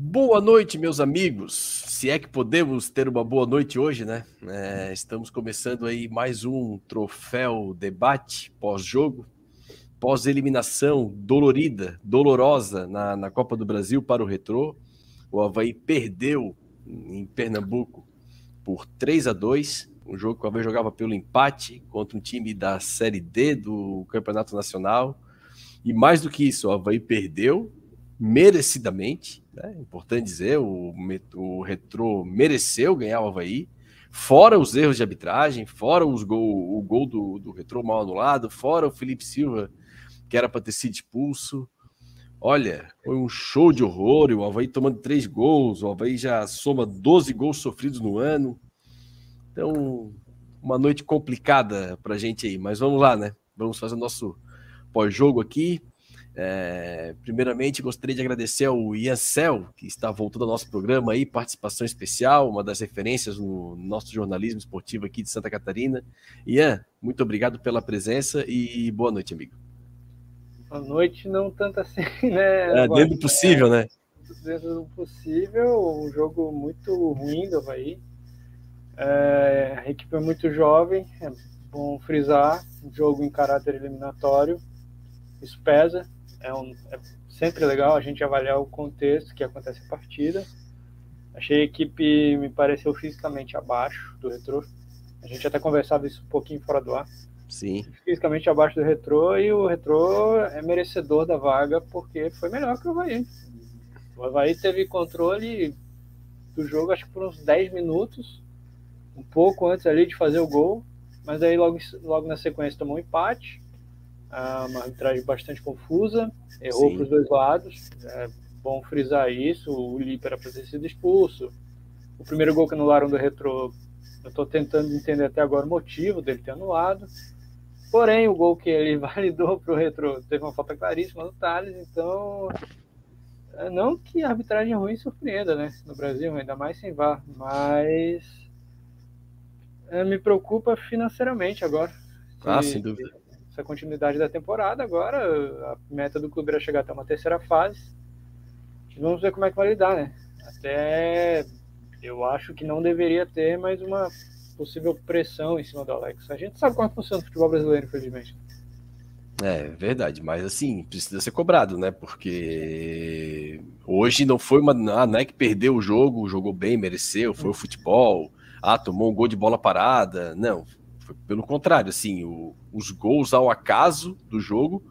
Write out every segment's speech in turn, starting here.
Boa noite, meus amigos. Se é que podemos ter uma boa noite hoje, né? É, estamos começando aí mais um troféu debate pós-jogo, pós-eliminação dolorida, dolorosa na, na Copa do Brasil para o Retrô. O Havaí perdeu em Pernambuco por 3 a 2 um jogo que o Havaí jogava pelo empate contra um time da Série D do Campeonato Nacional. E mais do que isso, o Havaí perdeu merecidamente, né? importante dizer, o, o Retrô mereceu ganhar o Havaí, fora os erros de arbitragem, fora os gol, o gol do, do Retrô mal anulado, fora o Felipe Silva, que era para ter sido expulso. Olha, foi um show de horror, o Havaí tomando três gols, o Havaí já soma 12 gols sofridos no ano. Então, uma noite complicada para gente aí, mas vamos lá, né? Vamos fazer nosso pós-jogo aqui. É, primeiramente, gostaria de agradecer ao Ian Cel, que está voltando ao nosso programa aí, participação especial, uma das referências no nosso jornalismo esportivo aqui de Santa Catarina. Ian, muito obrigado pela presença e boa noite, amigo. Boa noite, não tanto assim, né? É, dentro do possível, né? Dentro do possível, um jogo muito ruim do Havaí. É, a equipe é muito jovem, é bom frisar, um jogo em caráter eliminatório, isso pesa, é, um, é sempre legal a gente avaliar o contexto que acontece a partida. Achei a equipe, me pareceu fisicamente abaixo do retrô. A gente até conversava isso um pouquinho fora do ar. Sim. Fisicamente abaixo do retrô e o retrô é merecedor da vaga porque foi melhor que o Havaí. O Havaí teve controle do jogo, acho que por uns 10 minutos, um pouco antes ali de fazer o gol, mas aí logo, logo na sequência tomou um empate uma arbitragem bastante confusa, errou para os dois lados. É bom frisar isso. O Lipe era para ter sido expulso. O primeiro gol que anularam do Retro, eu estou tentando entender até agora o motivo dele ter anulado. Porém, o gol que ele validou para o Retro teve uma falta claríssima do Thales, então. É, não que a arbitragem ruim surpreenda, né? No Brasil, ainda mais sem VAR, mas. É, me preocupa financeiramente agora. Ah, sem dúvida essa continuidade da temporada. Agora, a meta do clube era chegar até uma terceira fase. Vamos ver como é que vai lidar, né? Até eu acho que não deveria ter mais uma possível pressão em cima do Alex. A gente sabe como é funciona o futebol brasileiro, infelizmente. É verdade, mas assim, precisa ser cobrado, né? Porque hoje não foi uma. Ah, não é que perdeu o jogo, jogou bem, mereceu, foi o futebol, ah, tomou um gol de bola parada. Não, pelo contrário, assim, o, os gols ao acaso do jogo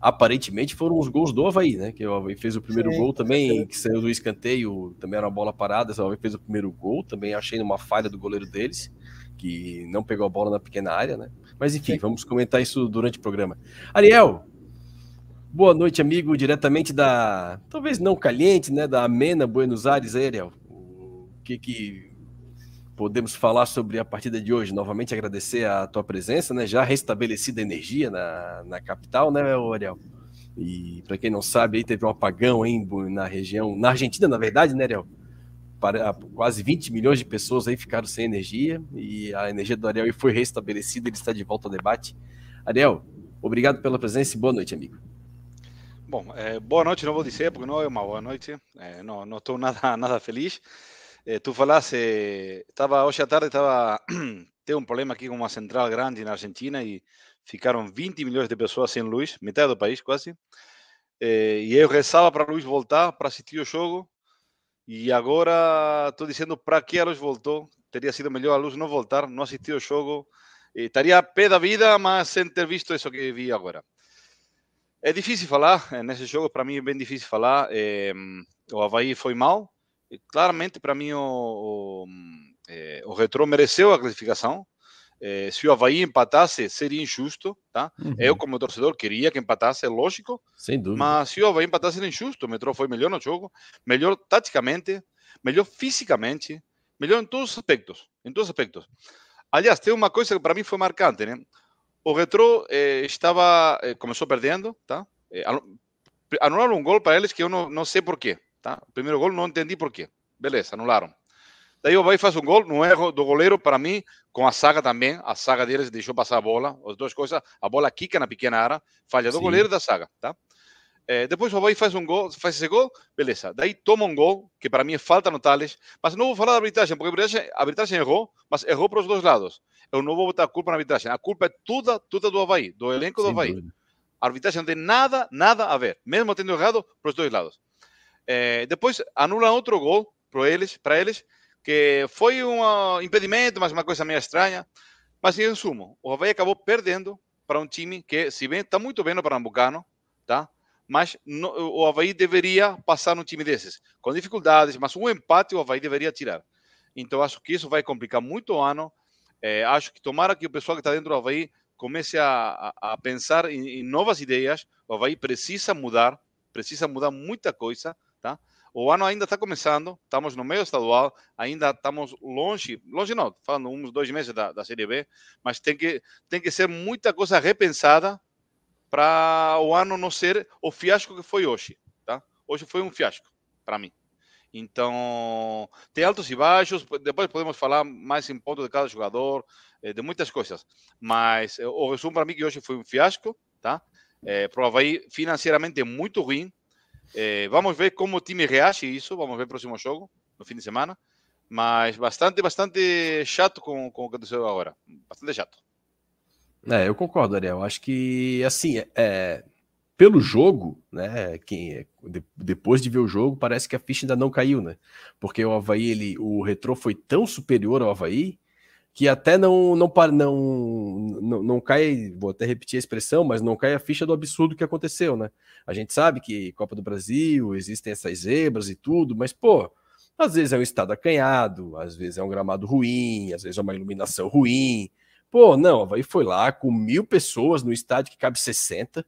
aparentemente foram os gols do Havaí, né? Que o Havaí fez o primeiro Sim, gol também, que saiu do escanteio, também era uma bola parada, o Havaí fez o primeiro gol, também achei uma falha do goleiro deles, que não pegou a bola na pequena área, né? Mas enfim, Sim. vamos comentar isso durante o programa. Ariel, boa noite, amigo, diretamente da, talvez não caliente, né? Da amena Buenos Aires, aí, Ariel. O que que podemos falar sobre a partida de hoje. Novamente agradecer a tua presença, né? Já restabelecida a energia na, na capital, né, Ariel? E para quem não sabe, aí teve um apagão aí na região, na Argentina, na verdade, né, Ariel? Para, quase 20 milhões de pessoas aí ficaram sem energia e a energia do Ariel foi restabelecida, ele está de volta ao debate. Ariel, obrigado pela presença e boa noite, amigo. Bom, é, boa noite, não vou dizer, porque não é uma boa noite, é, não, estou nada, nada feliz. Eh, tú falaste, estaba hoy a tarde, estaba, tengo un problema aquí con una central grande en Argentina y ficaram 20 milhões de pessoas sem luz, metade do país quase. Eh, e eu rezava para a luz voltar para assistir o jogo. E agora estou dizendo para que a luz voltou. Teria sido melhor a luz não voltar, não assistir o jogo. Eh, estaria a pé da vida, mas sem ter visto isso que vi agora. É difícil falar, nesse jogo para mim é bem difícil falar. É, o Havaí foi mal, claramente, para mim, o, o, é, o Retro mereceu a classificação. É, se o Havaí empatasse, seria injusto, tá? Uhum. Eu, como torcedor, queria que empatasse, é lógico. Sem dúvida. Mas se o Havaí empatasse, era injusto. O Metro foi melhor no jogo, melhor taticamente, melhor fisicamente, melhor em todos os aspectos. Em todos os aspectos. Aliás, tem uma coisa que para mim foi marcante, né? O Retro eh, estava, eh, começou perdendo, tá? Eh, anularam um gol para eles que eu não, não sei porquê. Tá? O primeiro gol não entendi por quê. Beleza, anularam. Daí o Havaí faz um gol, no erro do goleiro, para mim, com a saga também. A saga deles deixou passar a bola. As duas coisas, a bola quica na pequena área, falha do Sim. goleiro e da saga. Tá? É, depois o Havaí faz um gol, faz esse gol, beleza. Daí toma um gol, que para mim é falta no Tales. Mas não vou falar da arbitragem, porque a arbitragem, a arbitragem errou, mas errou para os dois lados. Eu não vou botar a culpa na arbitragem. A culpa é toda, toda do Havaí, do elenco do Havaí. A arbitragem não tem nada, nada a ver. Mesmo tendo errado para os dois lados. É, depois anulam outro gol para eles, para eles, que foi um impedimento, mas uma coisa meio estranha. Mas em resumo, o Havaí acabou perdendo para um time que, se bem está muito bem no Pernambucano, tá? mas no, o Havaí deveria passar num time desses, com dificuldades, mas um empate o Havaí deveria tirar. Então, acho que isso vai complicar muito o ano. É, acho que tomara que o pessoal que está dentro do Havaí comece a, a, a pensar em, em, novas ideias. O Havaí precisa mudar, precisa mudar muita coisa, tá? O ano ainda está começando, estamos no meio estadual, ainda estamos longe, longe não, falando uns dois meses da, da Série B, mas tem que, tem que ser muita coisa repensada para o ano não ser o fiasco que foi hoje, tá? Hoje foi um fiasco para mim. Então, tem altos e baixos, depois podemos falar mais em ponto de cada jogador, eh, de muitas coisas. Mas eh, o resumo para mim que hoje foi um fiasco, tá? É, financeiramente, muito ruim. É, vamos ver como o time reage isso, vamos ver o próximo jogo, no fim de semana. Mas bastante, bastante chato com, com o que aconteceu agora. Bastante chato. É, eu concordo, Ariel. Acho que, assim, é, pelo jogo, né, quem, depois de ver o jogo, parece que a ficha ainda não caiu, né? Porque o Havaí, ele, o retrô foi tão superior ao Havaí que até não, não, não, não, não cai, vou até repetir a expressão, mas não cai a ficha do absurdo que aconteceu, né? A gente sabe que Copa do Brasil, existem essas zebras e tudo, mas, pô, às vezes é um estado acanhado, às vezes é um gramado ruim, às vezes é uma iluminação ruim, Pô, não, Havaí foi lá com mil pessoas no estádio que cabe 60,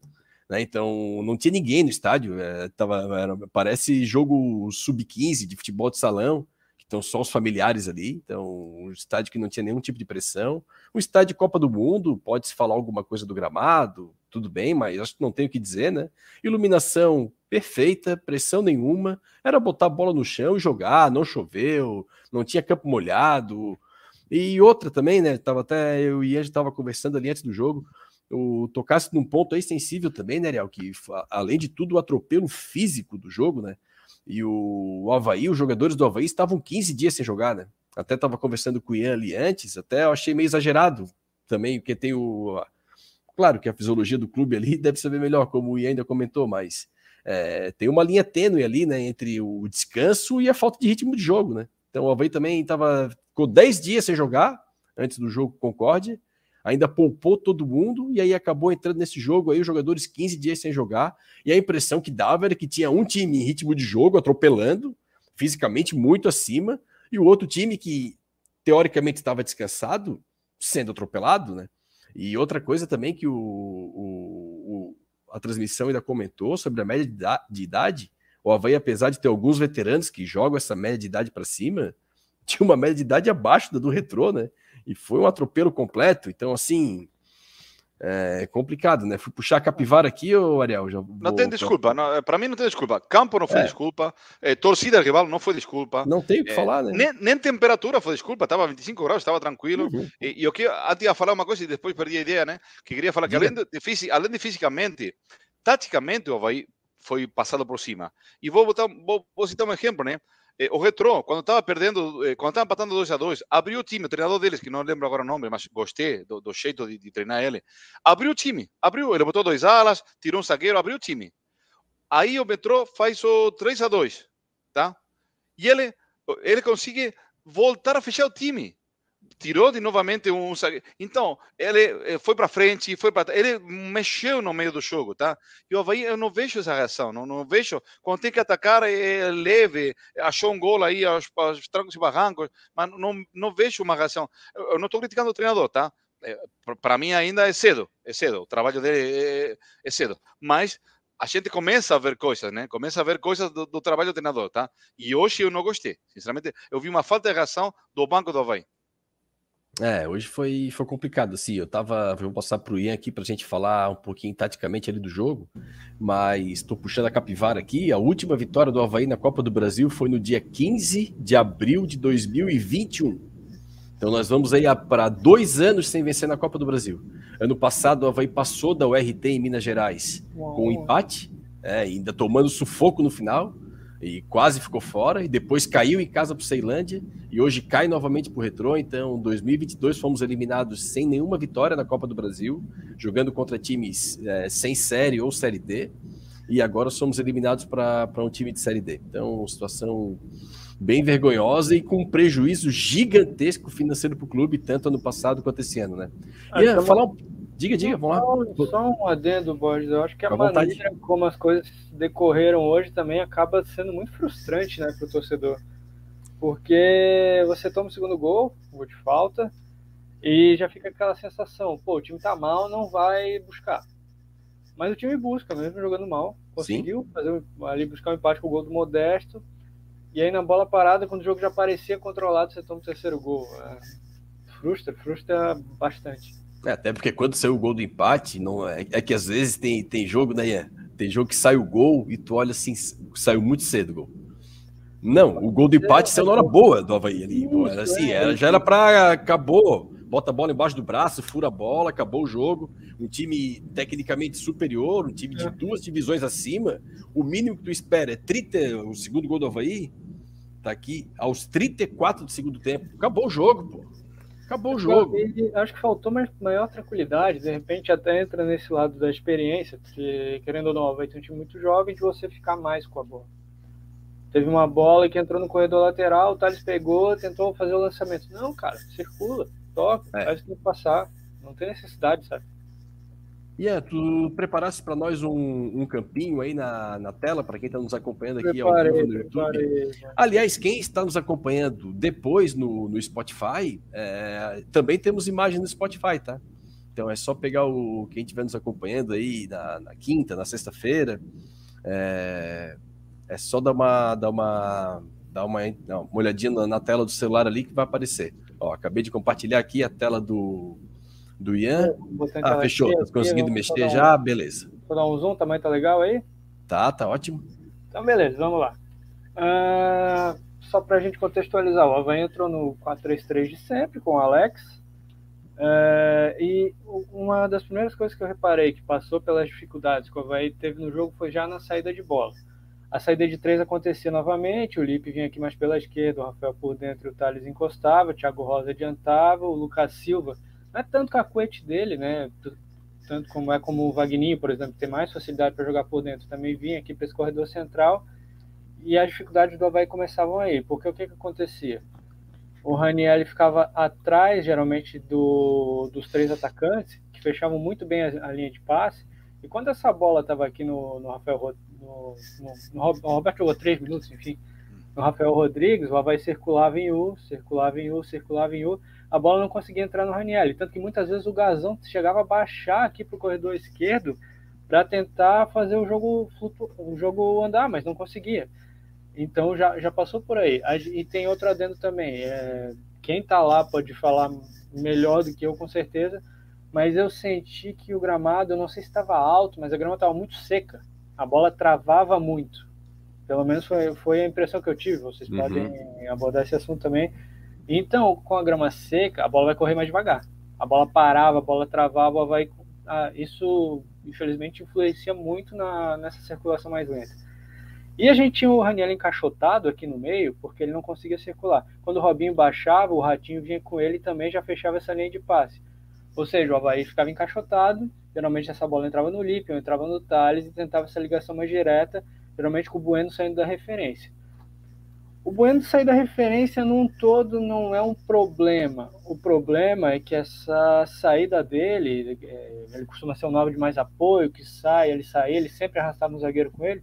né? Então não tinha ninguém no estádio. É, tava, era, parece jogo sub-15 de futebol de salão, que estão só os familiares ali. Então, um estádio que não tinha nenhum tipo de pressão. Um estádio de Copa do Mundo, pode-se falar alguma coisa do gramado, tudo bem, mas acho que não tem o que dizer, né? Iluminação perfeita, pressão nenhuma, era botar a bola no chão e jogar, não choveu, não tinha campo molhado, e outra também, né? Tava até eu e a gente tava conversando ali antes do jogo. O tocasse num ponto aí sensível também, né, Ariel? Que além de tudo, o atropelo físico do jogo, né? E o, Havaí, os jogadores do Havaí estavam 15 dias sem jogar, né? Até tava conversando com o Ian ali antes, até eu achei meio exagerado também, porque tem o. Claro que a fisiologia do clube ali deve saber melhor, como o Ian ainda comentou, mas é, tem uma linha tênue ali, né? Entre o descanso e a falta de ritmo de jogo, né? Então o Havaí também estava ficou 10 dias sem jogar antes do jogo Concorde, ainda poupou todo mundo e aí acabou entrando nesse jogo aí os jogadores 15 dias sem jogar e a impressão que dava era que tinha um time em ritmo de jogo atropelando, fisicamente muito acima, e o outro time que teoricamente estava descansado sendo atropelado, né? E outra coisa também que o, o, o a transmissão ainda comentou sobre a média de idade, o Havaí, apesar de ter alguns veteranos que jogam essa média de idade para cima, tinha uma média de idade abaixo da do retrô, né? E foi um atropelo completo. Então, assim, é complicado, né? Fui puxar a capivara aqui, ô Ariel. Já não tem desculpa, para mim não tem desculpa. Campo não foi é. desculpa, é, torcida rival não foi desculpa. Não tem o que é, falar, né? Nem, nem, temperatura foi desculpa, estava 25 graus, estava tranquilo. Uhum. E, e eu que antes ia falar uma coisa e depois perdi a ideia, né? Que queria falar que além de, de, além de fisicamente, taticamente o Havaí foi passado por cima. E vou, botar, vou, vou citar um exemplo, né? Eh, o Retrô, quando estava perdendo, eh, quando estava empatando 2 a 2 abriu o time, o treinador deles, que não lembro agora o nome, mas gostei do, do jeito de, de, treinar ele, abriu o time, abriu, ele botou dois alas, tirou um zagueiro, abriu o time. Aí o Metrô faz o 3 a 2 tá? E ele, ele consegue voltar a fechar o time tirou de novamente um então ele eh, foi para frente foi para ele mexeu no meio do jogo tá e o Havaí eu não vejo essa reação não, não vejo quando tem que atacar é leve achou um gol aí aos, aos trancos e barrancos mas não não vejo uma reação eu, eu não estou criticando o treinador tá é, para mim ainda é cedo é cedo o trabalho dele é, é cedo mas a gente começa a ver coisas, né? Começa a ver coisas do, do, trabalho do treinador, tá? E hoje eu não gostei. Sinceramente, eu vi uma falta de reação do banco do Havaí. É, hoje foi, foi complicado, assim, eu tava, vou passar pro Ian aqui pra gente falar um pouquinho taticamente ali do jogo, mas estou puxando a capivara aqui, a última vitória do Havaí na Copa do Brasil foi no dia 15 de abril de 2021, então nós vamos aí para dois anos sem vencer na Copa do Brasil. Ano passado o Havaí passou da URT em Minas Gerais Uau. com um empate, é, ainda tomando sufoco no final, e quase ficou fora, e depois caiu em casa para o Ceilândia, e hoje cai novamente para o Retrô, então 2022 fomos eliminados sem nenhuma vitória na Copa do Brasil, jogando contra times é, sem Série ou Série D, e agora somos eliminados para um time de Série D. Então, situação bem vergonhosa e com um prejuízo gigantesco financeiro para o clube, tanto ano passado quanto esse ano, né? Ah, então, falar um... Diga, diga, vamos lá. Só um adendo, Borges. Eu acho que a maneira como as coisas decorreram hoje também acaba sendo muito frustrante né, para o torcedor. Porque você toma o segundo gol, gol de falta, e já fica aquela sensação, pô, o time tá mal, não vai buscar. Mas o time busca, mesmo jogando mal. Conseguiu Sim. fazer ali buscar um empate com o gol do Modesto. E aí na bola parada, quando o jogo já parecia controlado, você toma o terceiro gol. É, frustra, frustra bastante. É, até porque quando saiu o gol do empate, não é, é que às vezes tem, tem jogo, né? Tem jogo que sai o gol e tu olha assim, saiu muito cedo o gol. Não, o gol do empate saiu na hora boa do Havaí ali. Era assim, era, já era pra. Acabou. Bota a bola embaixo do braço, fura a bola, acabou o jogo. Um time tecnicamente superior, um time de é. duas divisões acima. O mínimo que tu espera é 30, o segundo gol do Havaí. Tá aqui, aos 34 do segundo tempo. Acabou o jogo, pô. Acabou o jogo. acho que faltou mais, maior tranquilidade. De repente, até entra nesse lado da experiência, porque, querendo ou não, vai ter um time muito jovem de você ficar mais com a bola. Teve uma bola que entrou no corredor lateral, o Thales pegou, tentou fazer o lançamento. Não, cara, circula, toca, é. faz o que passar. Não tem necessidade, sabe? Ian, tu preparaste para nós um, um, campinho aí na, na tela, para quem está nos acompanhando aqui preparei, ao vivo no YouTube. Preparei, Aliás, quem está nos acompanhando depois no, no Spotify, é, também temos imagem no Spotify, tá? Então é só pegar o quem estiver nos acompanhando aí na, na quinta, na sexta-feira. É, é, só dar uma, dar uma, dar uma, não, uma olhadinha na, na tela do celular ali que vai aparecer. Ó, acabei de compartilhar aqui a tela do, do Ian. Ah, fechou. Tá conseguindo mexer já? Um, beleza. Vou dar um zoom, o tamanho tá legal aí? Tá, tá ótimo. Então, beleza, vamos lá. Uh, só para a gente contextualizar, o Havaí entrou no 4-3-3 de sempre com o Alex. Uh, e uma das primeiras coisas que eu reparei que passou pelas dificuldades que o Havaí teve no jogo foi já na saída de bola. A saída de três acontecia novamente, o Lipe vinha aqui mais pela esquerda, o Rafael por dentro o Thales encostava, o Thiago Rosa adiantava, o Lucas Silva não é tanto cacuete dele, né? Tanto como é como o Vagninho, por exemplo, tem mais facilidade para jogar por dentro, também vinha aqui para esse corredor central e as dificuldades do Havaí começavam aí, porque o que, que acontecia? O Raniel ficava atrás, geralmente, do, dos três atacantes, que fechavam muito bem a, a linha de passe, e quando essa bola estava aqui no, no Rafael no, no, no Roberto jogou três minutos, enfim, no Rafael Rodrigues, o Havaí circulava em U, circulava em U, circulava em U, a bola não conseguia entrar no Raniel. Tanto que muitas vezes o Gazão chegava a baixar aqui para o corredor esquerdo para tentar fazer o jogo, o jogo andar, mas não conseguia. Então já, já passou por aí. E tem outro adendo também. É, quem está lá pode falar melhor do que eu, com certeza. Mas eu senti que o gramado, eu não sei se estava alto, mas a grama estava muito seca. A bola travava muito. Pelo menos foi, foi a impressão que eu tive. Vocês uhum. podem abordar esse assunto também. Então, com a grama seca, a bola vai correr mais devagar. A bola parava, a bola travava, vai. Ah, isso, infelizmente, influencia muito na, nessa circulação mais lenta. E a gente tinha o Raniel encaixotado aqui no meio, porque ele não conseguia circular. Quando o Robinho baixava, o Ratinho vinha com ele e também já fechava essa linha de passe. Ou seja, o Havaí ficava encaixotado, geralmente essa bola entrava no Lipe, entrava no Thales e tentava essa ligação mais direta, geralmente com o Bueno saindo da referência. O Bueno sair da referência num todo não é um problema. O problema é que essa saída dele, é, ele costuma ser um nove de mais apoio, que sai, ele sai, ele sempre arrastava um zagueiro com ele.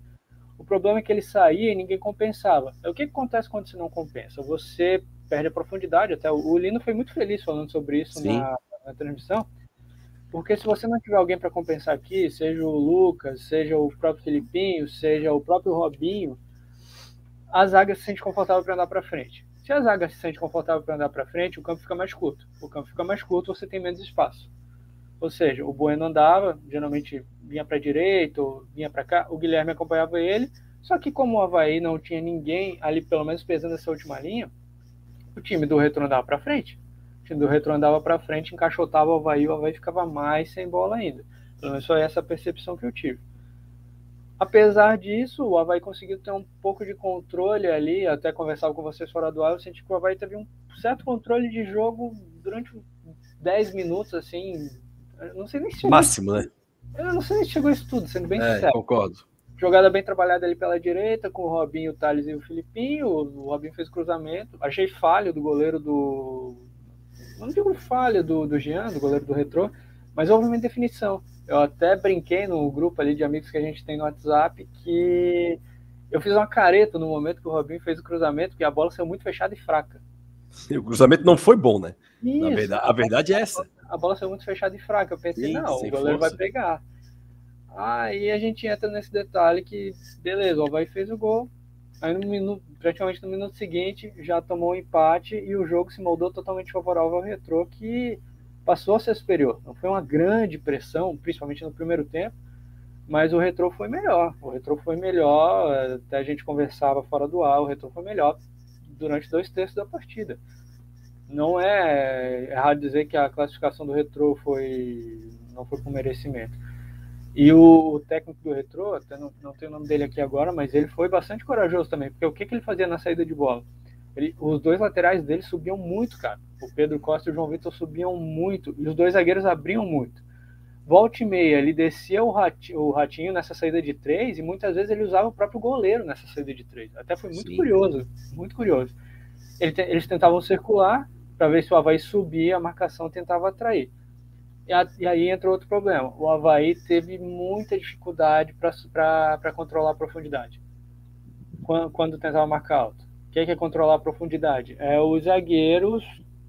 O problema é que ele saía e ninguém compensava. O que, que acontece quando você não compensa? Você perde a profundidade. Até o Lino foi muito feliz falando sobre isso na, na, transmissão. Porque se você não tiver alguém para compensar aqui, seja o Lucas, seja o próprio Filipinho, seja o próprio Robinho, a zaga se sente confortável para andar para frente. Se a zaga se sente confortável para andar para frente, o campo fica mais curto. O campo fica mais curto, você tem menos espaço. Ou seja, o Bueno andava, geralmente vinha para a direita ou vinha para cá, o Guilherme acompanhava ele. Só que como o Havaí não tinha ninguém ali, pelo menos pesando essa última linha, o time do Retro andava para frente. O time do Retro andava para frente, encaixotava o Havaí, o Havaí ficava mais sem bola ainda. Pelo menos foi essa percepção que eu tive. Apesar disso, o Havaí conseguiu ter um pouco de controle ali, até conversava com vocês fora do ar, eu senti que o Havaí teve um certo controle de jogo durante 10 minutos, assim, não sei nem se Máximo, né? Eu não sei se chegou isso tudo, sendo bem é, sincero. Concordo. Jogada bem trabalhada ali pela direita, com o Robinho, o Thales e o Filipinho. O Robinho fez cruzamento. Achei falha do goleiro do. Não digo falha do, do Jean, do goleiro do Retrô, mas houve uma definição. Eu até brinquei no grupo ali de amigos que a gente tem no WhatsApp que eu fiz uma careta no momento que o Robinho fez o cruzamento, que a bola saiu muito fechada e fraca. O cruzamento não foi bom, né? Isso, verdade, a verdade é essa. A bola saiu muito fechada e fraca. Eu pensei, não, o goleiro força. vai pegar. Aí a gente entra nesse detalhe que, beleza, o Havaí fez o gol. Aí no minuto, praticamente no minuto seguinte já tomou o um empate e o jogo se moldou totalmente favorável ao Retrô, que passou a ser superior. Não foi uma grande pressão, principalmente no primeiro tempo, mas o Retrô foi melhor. O Retrô foi melhor, até a gente conversava fora do ar, o Retrô foi melhor durante dois terços da partida. Não é errado dizer que a classificação do Retrô foi não foi por merecimento e o, técnico do Retrô, até não, não tenho o nome dele aqui agora, mas ele foi bastante corajoso também, porque o que, que ele fazia na saída de bola? Ele, os dois laterais dele subiam muito, cara. O Pedro Costa e o João Vitor subiam muito, e os dois zagueiros abriam muito. Volta e meia, ele descia o ratinho, o ratinho nessa saída de três, e muitas vezes ele usava o próprio goleiro nessa saída de três. Até foi muito Sim. curioso, muito curioso. Ele, eles tentavam circular para ver se o Havaí subia, a marcação tentava atrair. E, a, e, aí entra outro problema. O Havaí teve muita dificuldade para controlar a profundidade. Quando, quando tentava marcar alto. Que é, que é controlar a profundidade? É os zagueiros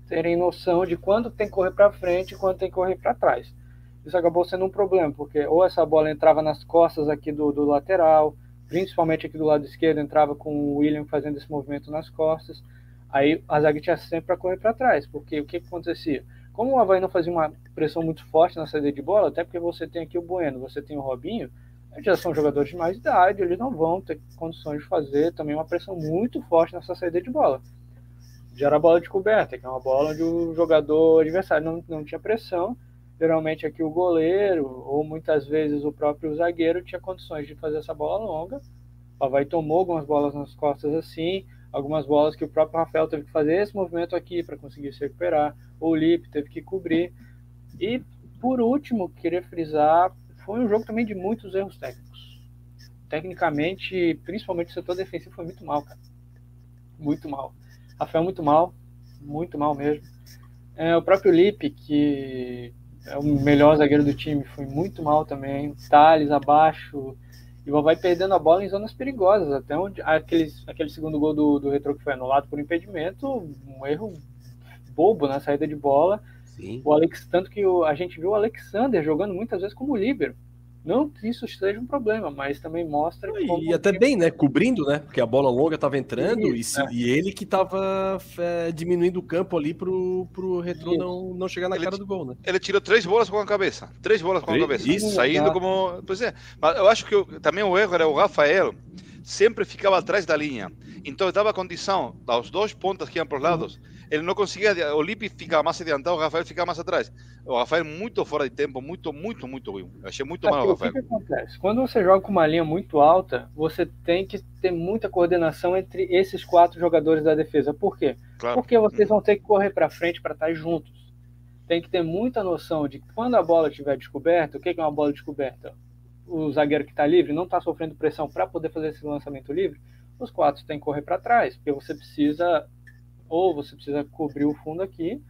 terem noção de quando tem que correr para frente e quando tem que correr para trás. Isso acabou sendo um problema, porque ou essa bola entrava nas costas aqui do, do lateral, principalmente aqui do lado esquerdo, entrava com o William fazendo esse movimento nas costas. Aí a zaga tinha sempre para correr para trás, porque o que, que acontecia? Como o Havaí não fazia uma pressão muito forte na saída de bola, até porque você tem aqui o Bueno, você tem o Robinho, já são jogadores de mais idade, eles não vão ter condições de fazer também uma pressão muito forte nessa saída de bola. Já era bola de coberta, que é uma bola onde o jogador adversário não, não tinha pressão. Geralmente aqui o goleiro, ou muitas vezes o próprio zagueiro, tinha condições de fazer essa bola longa. O Havaí tomou algumas bolas nas costas assim, algumas bolas que o próprio Rafael teve que fazer esse movimento aqui para conseguir se recuperar o Lip teve que cobrir. E, por último, queria frisar, foi um jogo também de muitos erros técnicos. Tecnicamente, principalmente o setor defensivo foi muito mal, cara. Muito mal. Rafael muito mal, muito mal mesmo. É, o próprio Lip, que é o melhor zagueiro do time, foi muito mal também. Thales abaixo. E vai perdendo a bola em zonas perigosas, até onde aquele, aquele segundo gol do, do Retro que foi anulado por impedimento, um erro bobo na saída de bola. Sim. O Alex, tanto que o, a gente viu o Alexander jogando muitas vezes como líbero. Não que isso seja um problema, mas também mostra. E, até bem, né? Cobrindo, né? Porque a bola longa estava entrando isso, e, é. e, ele que estava é, diminuindo o campo ali pro, pro retrô não, não chegar na ele, cara do gol, né? Ele tirou três bolas com a cabeça. Três bolas com a cabeça. Isso. Saindo como. Pois é. Mas eu acho que eu, também o erro era o Rafael sempre ficava atrás da linha. Então dava condição aos dois pontas que iam para os lados ele não conseguia. O Lipe fica mais adiantado, o Rafael fica mais atrás. O Rafael muito fora de tempo, muito, muito, muito ruim. Eu achei muito mal o Rafael. O que, que acontece? Quando você joga com uma linha muito alta, você tem que ter muita coordenação entre esses quatro jogadores da defesa. Por quê? Claro. Porque vocês vão ter que correr para frente para estar juntos. Tem que ter muita noção de que quando a bola estiver descoberta, o que é uma bola descoberta? O zagueiro que está livre não está sofrendo pressão para poder fazer esse lançamento livre. Os quatro têm que correr para trás, porque você precisa ou você precisa cobrir o fundo aqui,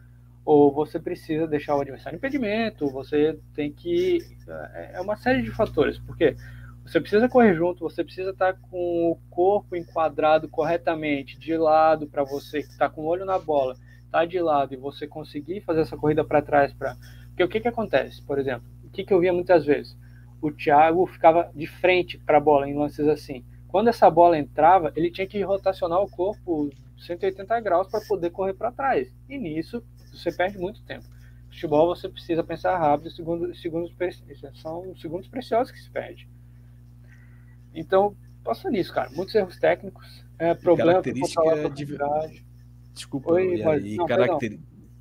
ou você precisa deixar o adversário em impedimento, você tem que. É, é uma série de fatores, porque você precisa correr junto, você precisa estar com o corpo enquadrado corretamente, de lado, para você que está com o olho na bola, tá de lado e você conseguir fazer essa corrida para trás. Pra... Porque o que, que acontece, por exemplo? O que, que eu via muitas vezes? O Thiago ficava de frente para a bola em lances assim. Quando essa bola entrava, ele tinha que rotacionar o corpo 180 graus para poder correr para trás. E nisso você perde muito tempo. Futebol você precisa pensar rápido, segundos, segundos, são segundos preciosos que se perde. Então, passa nisso, cara. Muitos erros técnicos, é, problema característica de... Desculpa, Oi, e, mas... e, não, caracter...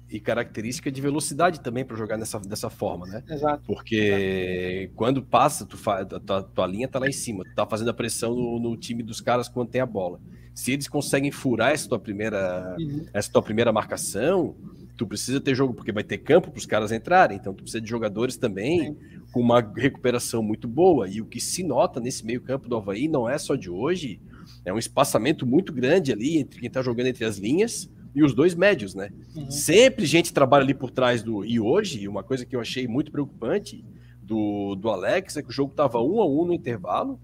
e característica de velocidade também para jogar nessa, dessa forma, né? Exato. Porque Exato. quando passa, tu fa, tua, tua linha tá lá em cima, tu tá fazendo a pressão no, no, time dos caras quando tem a bola. Se eles conseguem furar essa tua primeira, uhum. essa tua primeira marcação, tu precisa ter jogo, porque vai ter campo para os caras entrarem, então tu precisa de jogadores também Sim. com uma recuperação muito boa. E o que se nota nesse meio campo do Havaí não é só de hoje, é um espaçamento muito grande ali entre quem tá jogando entre as linhas e os dois médios, né? Uhum. Sempre gente trabalha ali por trás do. E hoje, uma coisa que eu achei muito preocupante do, do Alex é que o jogo tava um a um no intervalo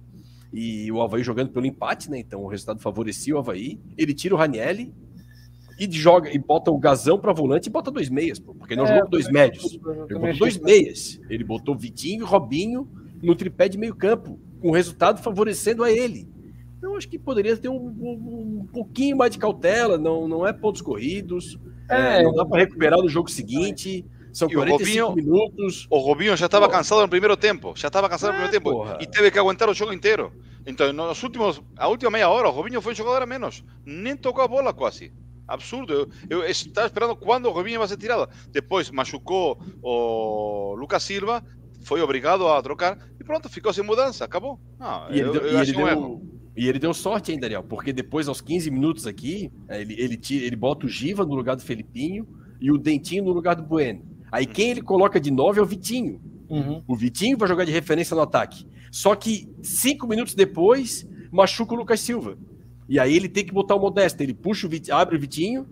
e o Havaí jogando pelo empate, né? Então o resultado favorecia o Havaí. Ele tira o Ranielli e joga e bota o Gazão para volante e bota dois meias, porque não é, jogou com dois médios. Ele botou dois meias. Ele botou Vitinho e Robinho no tripé de meio campo, com o resultado favorecendo a ele. Então, acho que poderia ter um, um, um, pouquinho mais de cautela, não, não é pontos corridos, é, é, não dá para recuperar no jogo seguinte. São e 45 Robinho, minutos. O Robinho já estava cansado no primeiro tempo. Já estava cansado é, no primeiro tempo. Porra. E teve que aguentar o jogo inteiro. Então, nos últimos, a última meia hora, o Robinho foi jogador a menos. Nem tocou a bola quase. Absurdo. Eu, eu estava esperando quando o Robinho ia ser tirado. Depois machucou o Lucas Silva, foi obrigado a trocar e pronto, ficou sem mudança. Acabou. Ah, e ele, eu, deu, eu e ele um deu. E ele deu sorte, hein, Daniel? Porque depois, aos 15 minutos aqui, é, ele, ele, tira, ele bota o Giva no lugar do Felipinho e o Dentinho no lugar do Bueno. Aí quem ele coloca de 9 é o Vitinho. Uhum. O Vitinho vai jogar de referência no ataque. Só que cinco minutos depois, machuca o Lucas Silva. E aí ele tem que botar o Modesto. Ele puxa o Vitinho, abre o Vitinho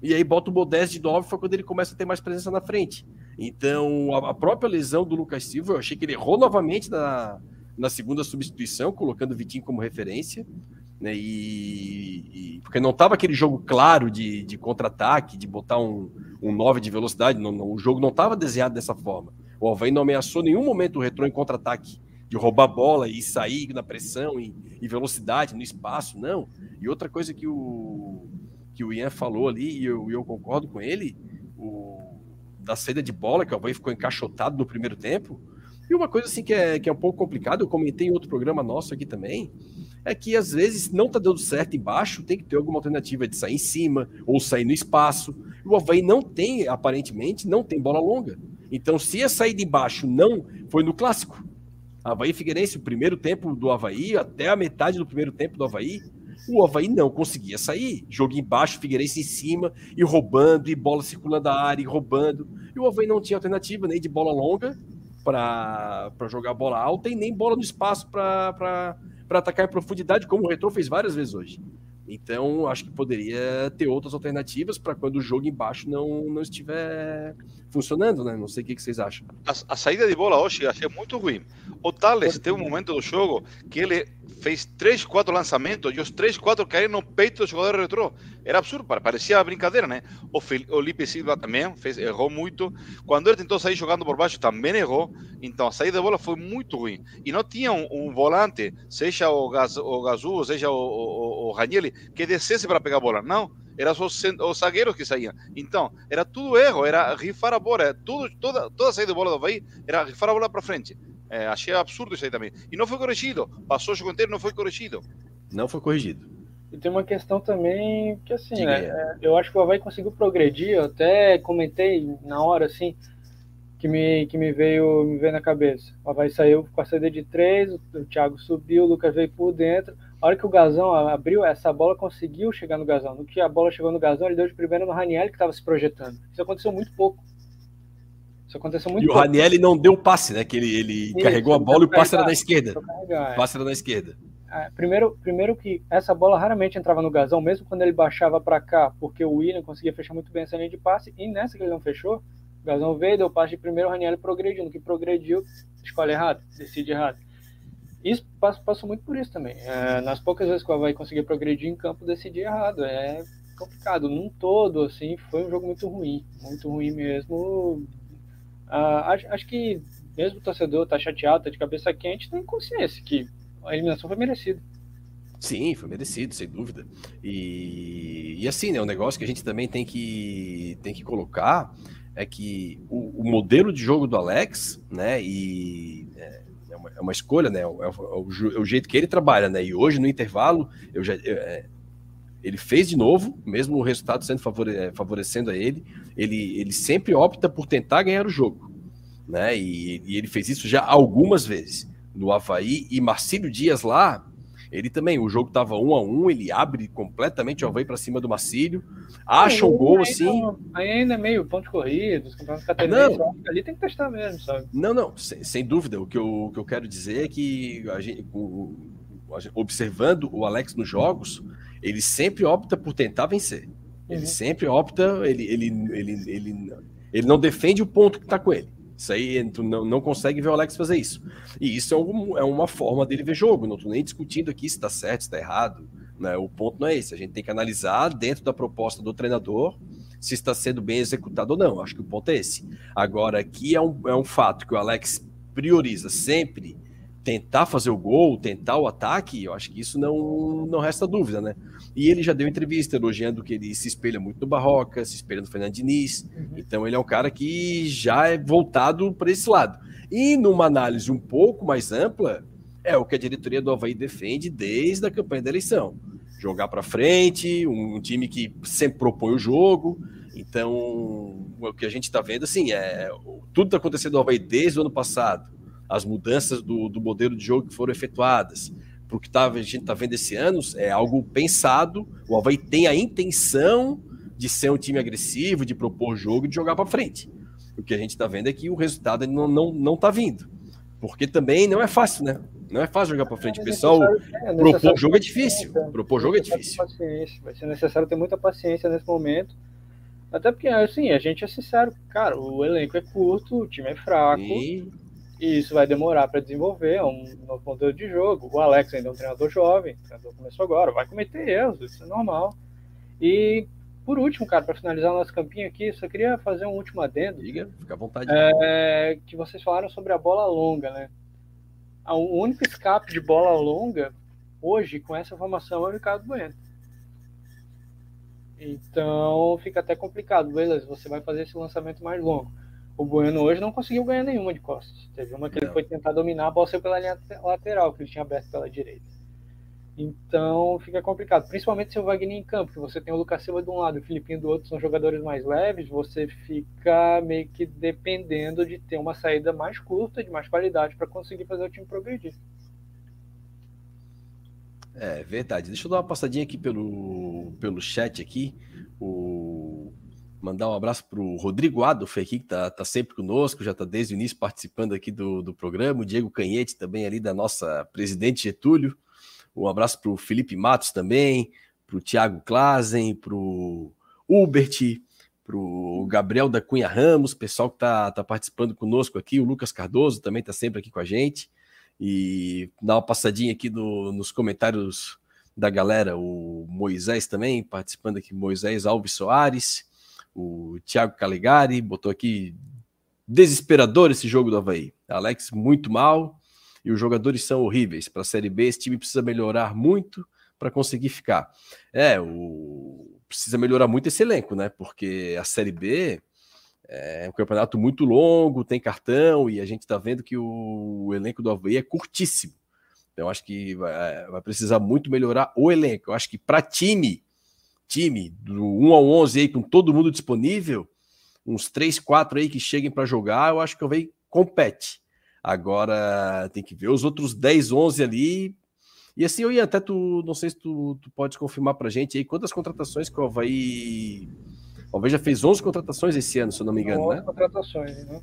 e aí bota o Modesto de 9 foi quando ele começa a ter mais presença na frente. Então, a, própria lesão do Lucas Silva, eu achei que ele errou novamente na, na segunda substituição, colocando o Vitinho como referência. Né, e, e, porque não estava aquele jogo claro de, de contra-ataque, de botar um, um 9 de velocidade, não, não, o jogo não estava desenhado dessa forma. O Alvain não ameaçou nenhum momento o retrô em contra-ataque, de roubar bola e sair na pressão e, e, velocidade no espaço, não. E outra coisa que o, que o Ian falou ali, e eu, eu concordo com ele, o, da saída de bola, que o Alvain ficou encaixotado no primeiro tempo, e uma coisa assim que é, que é um pouco complicado, eu comentei em outro programa nosso aqui também, é que às vezes não tá dando certo embaixo, tem que ter alguma alternativa de sair em cima ou sair no espaço. O Havaí não tem, aparentemente, não tem bola longa. Então, se a sair de baixo não foi no clássico, Havaí Figueirense, o primeiro tempo do Havaí, até a metade do primeiro tempo do Havaí, o Havaí não conseguia sair. Jogo embaixo, Figueirense em cima, e roubando, e bola circulando a área, e roubando. E o Havaí não tinha alternativa nem de bola longa, para jogar bola alta e nem bola no espaço para atacar em profundidade, como o Retro fez várias vezes hoje. Então, acho que poderia ter outras alternativas para quando o jogo embaixo não, não estiver funcionando, né? Não sei o que, que vocês acham. A, a, saída de bola hoje achei muito ruim. O Thales tem um momento do jogo que ele fez três, quatro lançamentos e os três, quatro caíram no peito do jogador retrô. Era absurdo, parecia brincadeira, né? O Felipe Silva também fez, errou muito. Quando ele tentou sair jogando por baixo, também errou. Então a saída de bola foi muito ruim. E não tinha um, um volante, seja o, Gaz, o Gazu, seja o, o, o Ranieri, que descesse para pegar a bola. Não eram os, os zagueiros que saíam. Então, era tudo erro, era rifar a bola, tudo, toda, toda a saída de bola do Havaí era rifar a bola para frente. É, achei absurdo isso aí também. E não foi corrigido. Passou o jogo inteiro não foi corrigido. Não foi corrigido. E tem uma questão também que, assim, né, é, eu acho que o Havaí conseguiu progredir. Eu até comentei na hora, assim, que me, que me, veio, me veio na cabeça. O Havaí saiu com a saída de três, o, o Thiago subiu, o Lucas veio por dentro. A hora que o Gazão abriu, essa bola conseguiu chegar no Gazão. No que a bola chegou no Gazão, ele deu de primeira no Raniel, que estava se projetando. Isso aconteceu muito pouco. Isso aconteceu muito E pouco. o Raniel não deu o passe, né? Que ele, ele Isso, carregou a bola e o passe era na esquerda. O passe era na esquerda. É, primeiro, primeiro que essa bola raramente entrava no Gazão, mesmo quando ele baixava para cá, porque o William conseguia fechar muito bem essa linha de passe, e nessa que ele não fechou, o Gazão veio, deu passe de primeiro, o Raniel progrediu. No que progrediu, escolhe errado, decide errado. Isso passou muito por isso também. É, nas poucas vezes que o Havaí conseguia progredir em campo, decidir errado. É complicado. Num todo, assim, foi um jogo muito ruim. Muito ruim mesmo. Ah, acho, acho, que mesmo o torcedor tá chateado, tá de cabeça quente, tem consciência que a eliminação foi merecida. Sim, foi merecido, sem dúvida. E, e assim, né, o negócio que a gente também tem que, tem que colocar é que o, o modelo de jogo do Alex, né, e é, uma, é uma escolha, né? É o, é, o, é o, jeito que ele trabalha, né? E hoje, no intervalo, eu já. Eu, é, ele fez de novo, mesmo o resultado sendo favore, é, favorecendo a ele. ele, ele sempre opta por tentar ganhar o jogo. Né? E, e ele fez isso já algumas vezes. No Havaí e Marcílio Dias lá, ele também, o jogo estava um a um, ele abre completamente o Havaí para cima do Marcílio, acha um gol assim. Aí ainda é meio ponto de corrida, catarinenses, ali tem que testar mesmo, sabe? Não, não, sem, sem, dúvida. O que, eu, o que eu quero dizer é que a gente, o, observando o Alex nos jogos, ele sempre opta por tentar vencer. Ele uhum. sempre opta, ele, ele, ele, ele, ele não defende o ponto que está com ele. Isso aí, tu não, não consegue ver o Alex fazer isso. E isso é, um, é uma forma dele ver jogo. Não estou nem discutindo aqui se está certo, se está errado. Né? O ponto não é esse. A gente tem que analisar dentro da proposta do treinador se está sendo bem executado ou não. Acho que o ponto é esse. Agora, aqui é um, é um fato que o Alex prioriza sempre tentar fazer o gol, tentar o ataque, eu acho que isso não, não resta dúvida, né? E ele já deu entrevista elogiando que ele se espelha muito no Barroca, se espelha no Fernando Diniz, uhum. então ele é um cara que já é voltado para esse lado. E numa análise um pouco mais ampla, é o que a diretoria do Havaí defende desde a campanha da eleição. Jogar para frente, um time que sempre propõe o jogo, então, o que a gente está vendo, assim, é tudo está acontecendo no Havaí desde o ano passado as mudanças do, do modelo de jogo que foram efetuadas, para o que tá, a gente está vendo esse ano, é algo pensado. O Havaí tem a intenção de ser um time agressivo, de propor jogo e de jogar para frente. O que a gente está vendo é que o resultado não, não, não tá vindo. Porque também não é fácil, né? Não é fácil jogar para frente. O pessoal é propor jogo é difícil. Propor jogo é difícil. Vai ser necessário ter muita paciência nesse momento. Até porque, assim, a gente é sincero, cara, o elenco é curto, o time é fraco. E e isso vai demorar para desenvolver é um novo modelo de jogo. O Alex ainda é um treinador jovem, o treinador começou agora, vai cometer erros, isso é normal. E por último, cara, para finalizar o nosso campinho aqui, só queria fazer um último adendo. Diga, fica à vontade. É, que vocês falaram sobre a bola longa, né? O único escape de bola longa hoje com essa formação é o Ricardo Bueno. Então fica até complicado, beleza? Você vai fazer esse lançamento mais longo. O Bueno hoje não conseguiu ganhar nenhuma de costas. Teve uma que não. ele foi tentar dominar, a bola saiu pela linha lateral, que ele tinha aberto pela direita. Então fica complicado, principalmente se o Wagner em campo, que você tem o Lucas Silva de um lado e o Filipinho do outro, são jogadores mais leves, você fica meio que dependendo de ter uma saída mais curta, de mais qualidade, para conseguir fazer o time progredir. É verdade. Deixa eu dar uma passadinha aqui pelo, pelo chat aqui. O Mandar um abraço para o Rodrigo Adolf aqui, que está tá sempre conosco, já está desde o início participando aqui do, do programa. O Diego Canhete também ali da nossa presidente Getúlio. Um abraço para o Felipe Matos também, para o Thiago Klazen, para o Hubert, para o Gabriel da Cunha Ramos, pessoal que está tá participando conosco aqui. O Lucas Cardoso também está sempre aqui com a gente. E dá uma passadinha aqui no, nos comentários da galera. O Moisés também participando aqui, Moisés Alves Soares o Thiago Caligari botou aqui desesperador esse jogo do Havaí. Alex muito mal e os jogadores são horríveis. Para a Série B, esse time precisa melhorar muito para conseguir ficar. É, o precisa melhorar muito esse elenco, né? Porque a Série B é um campeonato muito longo, tem cartão e a gente está vendo que o, o, elenco do Havaí é curtíssimo. Então acho que vai, vai precisar muito melhorar o elenco. Eu acho que para time time, do 1 ao 11 aí, com todo mundo disponível, uns 3, 4 aí que cheguem para jogar, eu acho que o Havaí compete. Agora tem que ver os outros 10, 11 ali. E assim, eu ia até tu, não sei se tu, tu pode confirmar pra gente aí quantas contratações que o Havaí. O Havaí já fez 11 contratações esse ano, se eu não me engano, 11 né? contratações, né?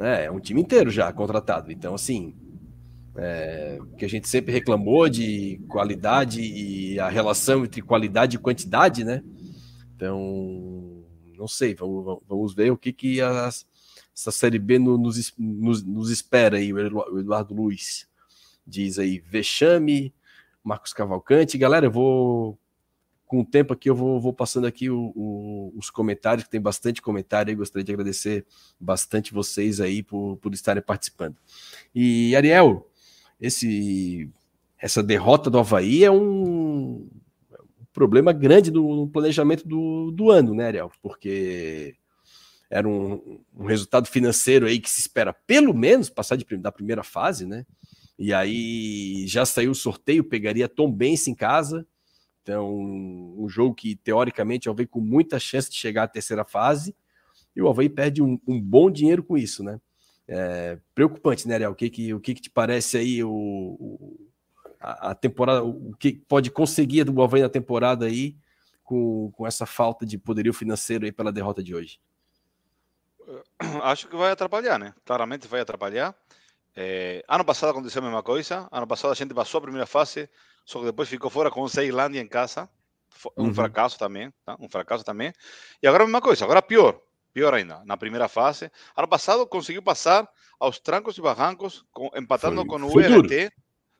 É, é um time inteiro já contratado. Então, assim, é, que a gente sempre reclamou de qualidade e a relação entre qualidade e quantidade, né? Então, não sei, vamos, vamos ver o que, que essa Série B nos, nos, nos espera aí, o Eduardo Luiz diz aí, vexame, Marcos Cavalcante. Galera, eu vou, com o tempo aqui, eu vou, vou passando aqui o, o, os comentários, que tem bastante comentário aí, gostaria de agradecer bastante vocês aí por, por estarem participando. E, Ariel, esse essa derrota do Havaí é um, problema grande do, planejamento do, do ano, né, Ariel? Porque era um, um, resultado financeiro aí que se espera pelo menos passar de, da primeira fase, né? E aí já saiu o sorteio, pegaria Tom Benz em casa, Então, um jogo que, teoricamente, o com muita chance de chegar à terceira fase, e o Havaí perde um, um bom dinheiro com isso, né? É, preocupante, né, Ariel? O que, que, o que, que te parece aí o, o a, a, temporada, o que pode conseguir do Havaí na temporada aí com, com essa falta de poderio financeiro aí pela derrota de hoje? Acho que vai atrapalhar, né? Claramente vai atrapalhar. É, ano passado aconteceu a mesma coisa. Ano passado a gente passou a primeira fase, só que depois ficou fora com a Ceilândia em casa. Um uhum. fracasso também, tá? um fracasso também. E agora a mesma coisa, agora pior pior ainda, na primeira fase. Ano passado conseguiu passar aos trancos e barrancos, com, empatando foi, com o foi URT. Duro.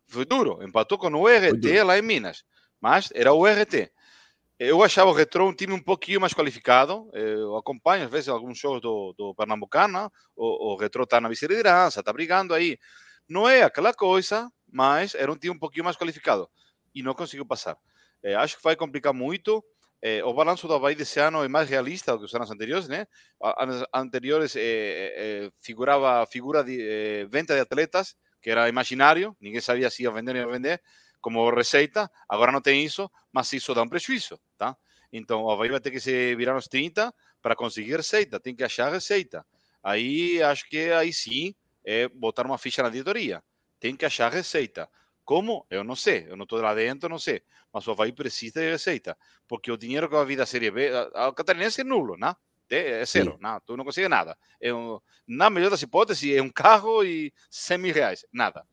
Foi duro, empatou com o URT lá em Minas, mas era o URT. Eu achava o Retro um time um pouquinho mais qualificado. Eu acompanho, às vezes, alguns jogos do, do Pernambucano. O, o Retro está na vice-liderança, está brigando aí. Não é aquela coisa, mas era um time um pouquinho mais qualificado. E não conseguiu passar. É, acho que vai complicar muito. Eh, o balanço do Havaí desse ano é mais realista do que os anos anteriores, né? Anos anteriores eh, eh, figurava figura de venda de atletas, que era imaginário, ninguém sabia se ia vender ou ia vender, como receita. Agora não tem isso, mas isso dá um prejuízo, tá? Então o Havaí vai ter que se virar nos 30 para conseguir receita, tem que achar receita. Aí acho que aí sim é botar uma ficha na diretoria. Tem que achar receita. Como? Eu não sei, eu não estou lá dentro, não sei. Mas o Havaí precisa de receita, porque o dinheiro que vai vir da Série B, o catarinense é nulo, né? É zero, não, tu não consegue nada. É um, na melhor das hipóteses, é um carro e 100 mil reais, nada.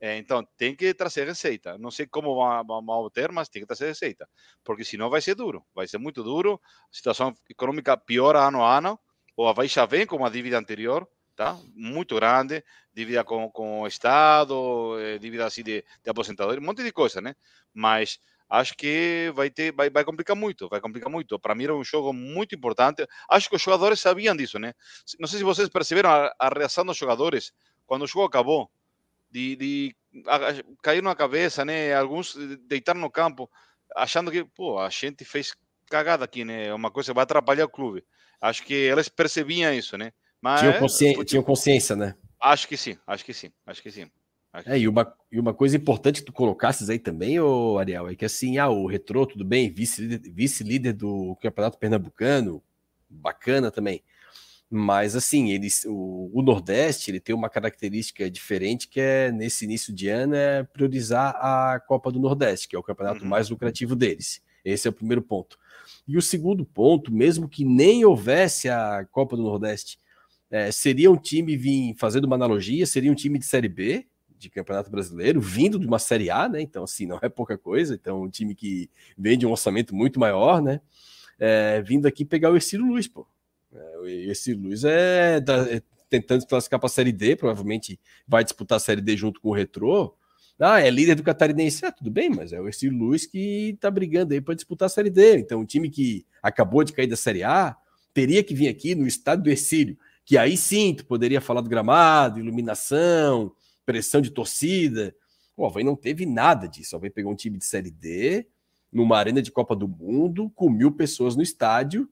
É, então, tem que trazer receita. Não sei como vamos ter, mas tem que trazer receita. Porque senão vai ser duro, vai ser muito duro. A situação econômica piora ano a ano. O Havaí já vem com uma dívida anterior, tá? Muito grande, dívida com, com o Estado, eh, dívida assim de, de aposentadoria, um monte de coisa, né? Mas acho que vai ter, vai, vai complicar muito, vai complicar muito. Para mim era um jogo muito importante. Acho que os jogadores sabiam disso, né? Não sei se vocês perceberam a, a reação dos jogadores quando o jogo acabou, de, de a, cair na cabeça, né? Alguns deitaram no campo, achando que, pô, a gente fez cagada aqui, né? Uma coisa que vai atrapalhar o clube. Acho que elas percebiam isso, né? Mas, tinham, consciência, tinham consciência, né? Acho que sim, acho que sim, acho que sim. É, e uma, e uma coisa importante que tu colocasses aí também, ô Ariel, é que assim, ah, o Retrô, tudo bem, vice-líder vice -líder do Campeonato Pernambucano, bacana também. Mas assim, eles, o, o, Nordeste ele tem uma característica diferente que é nesse início de ano é priorizar a Copa do Nordeste, que é o campeonato uhum. mais lucrativo deles. Esse é o primeiro ponto. E o segundo ponto, mesmo que nem houvesse a Copa do Nordeste, é, seria um time vir fazendo uma analogia, seria um time de Série B de Campeonato Brasileiro, vindo de uma Série A, né? Então, assim, não é pouca coisa. Então, um time que vem de um orçamento muito maior, né? É, vindo aqui pegar o Ercílio Luiz, pô. É, o Ercílio Luiz é, da, é tentando classificar para a Série D, provavelmente vai disputar a Série D junto com o Retrô. Ah, é líder do Catarinense. Ah, tudo bem, mas é o Ercílio Luiz que tá brigando aí para disputar a Série D. Então, um time que acabou de cair da Série A teria que vir aqui no estádio do Ercílio que aí sim tu poderia falar do gramado, iluminação, pressão de torcida. O Havaí não teve nada disso. O Havaí pegou um time de Série D, numa arena de Copa do Mundo, com mil pessoas no estádio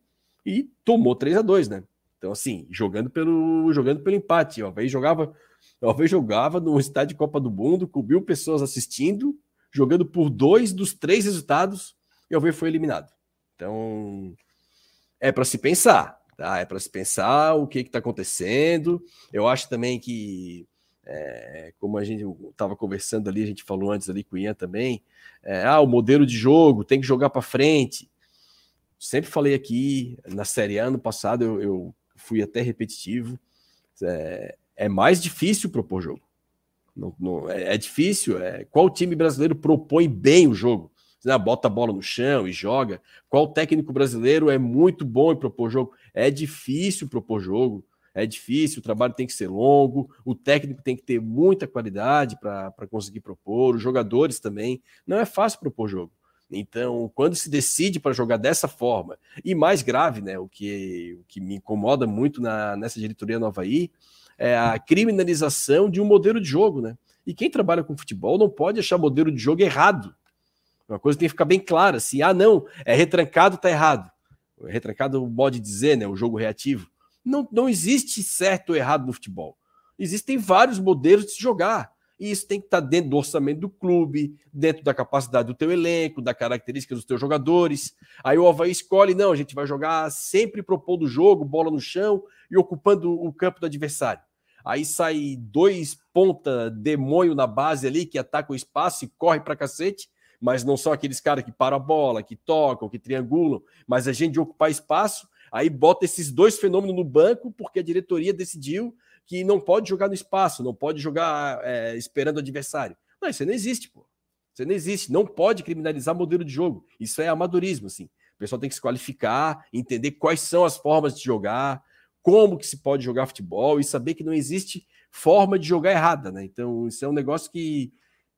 e tomou 3 a 2 né? Então, assim, jogando pelo, jogando pelo empate. O Havaí jogava, o Havaí jogava num estádio de Copa do Mundo, com mil pessoas assistindo, jogando por dois dos três resultados, e o Havaí foi eliminado. Então, é para se pensar. Tá? É para se pensar o que está acontecendo. Eu acho também que, é, como a gente estava conversando ali, a gente falou antes ali com o Ian também, é, ah, o modelo de jogo tem que jogar para frente. Sempre falei aqui, na Série A, ano passado, eu, eu fui até repetitivo. É, é, mais difícil propor jogo. Não, não, é, é, difícil. É, qual time brasileiro propõe bem o jogo? Né, bota a bola no chão e joga. Qual técnico brasileiro é muito bom em propor jogo? É difícil propor jogo, é difícil, o trabalho tem que ser longo, o técnico tem que ter muita qualidade para conseguir propor, os jogadores também. Não é fácil propor jogo. Então, quando se decide para jogar dessa forma, e mais grave, né, o que, o que me incomoda muito na, nessa diretoria Nova Havaí, é a criminalização de um modelo de jogo, né? E quem trabalha com futebol não pode achar modelo de jogo errado. Uma coisa tem que ficar bem clara, assim, ah, não, é retrancado, tá errado. Retrancado pode dizer, né, o jogo reativo. Não, não existe certo ou errado no futebol. Existem vários modelos de se jogar. E isso tem que estar tá dentro do orçamento do clube, dentro da capacidade do teu elenco, da característica dos teus jogadores. Aí o Havaí escolhe, não, a gente vai jogar sempre propondo o jogo, bola no chão e ocupando o campo do adversário. Aí sai dois ponta demônio na base ali que ataca o espaço e corre pra cacete, mas não são aqueles caras que param a bola, que tocam, que triangulam, mas a gente ocupar espaço, aí bota esses dois fenômenos no banco porque a diretoria decidiu que não pode jogar no espaço, não pode jogar é, esperando o adversário. Não, isso não existe, pô. Isso não existe. Não pode criminalizar modelo de jogo. Isso é amadorismo, assim. O pessoal tem que se qualificar, entender quais são as formas de jogar, como que se pode jogar futebol e saber que não existe forma de jogar errada, né? Então, isso é um negócio que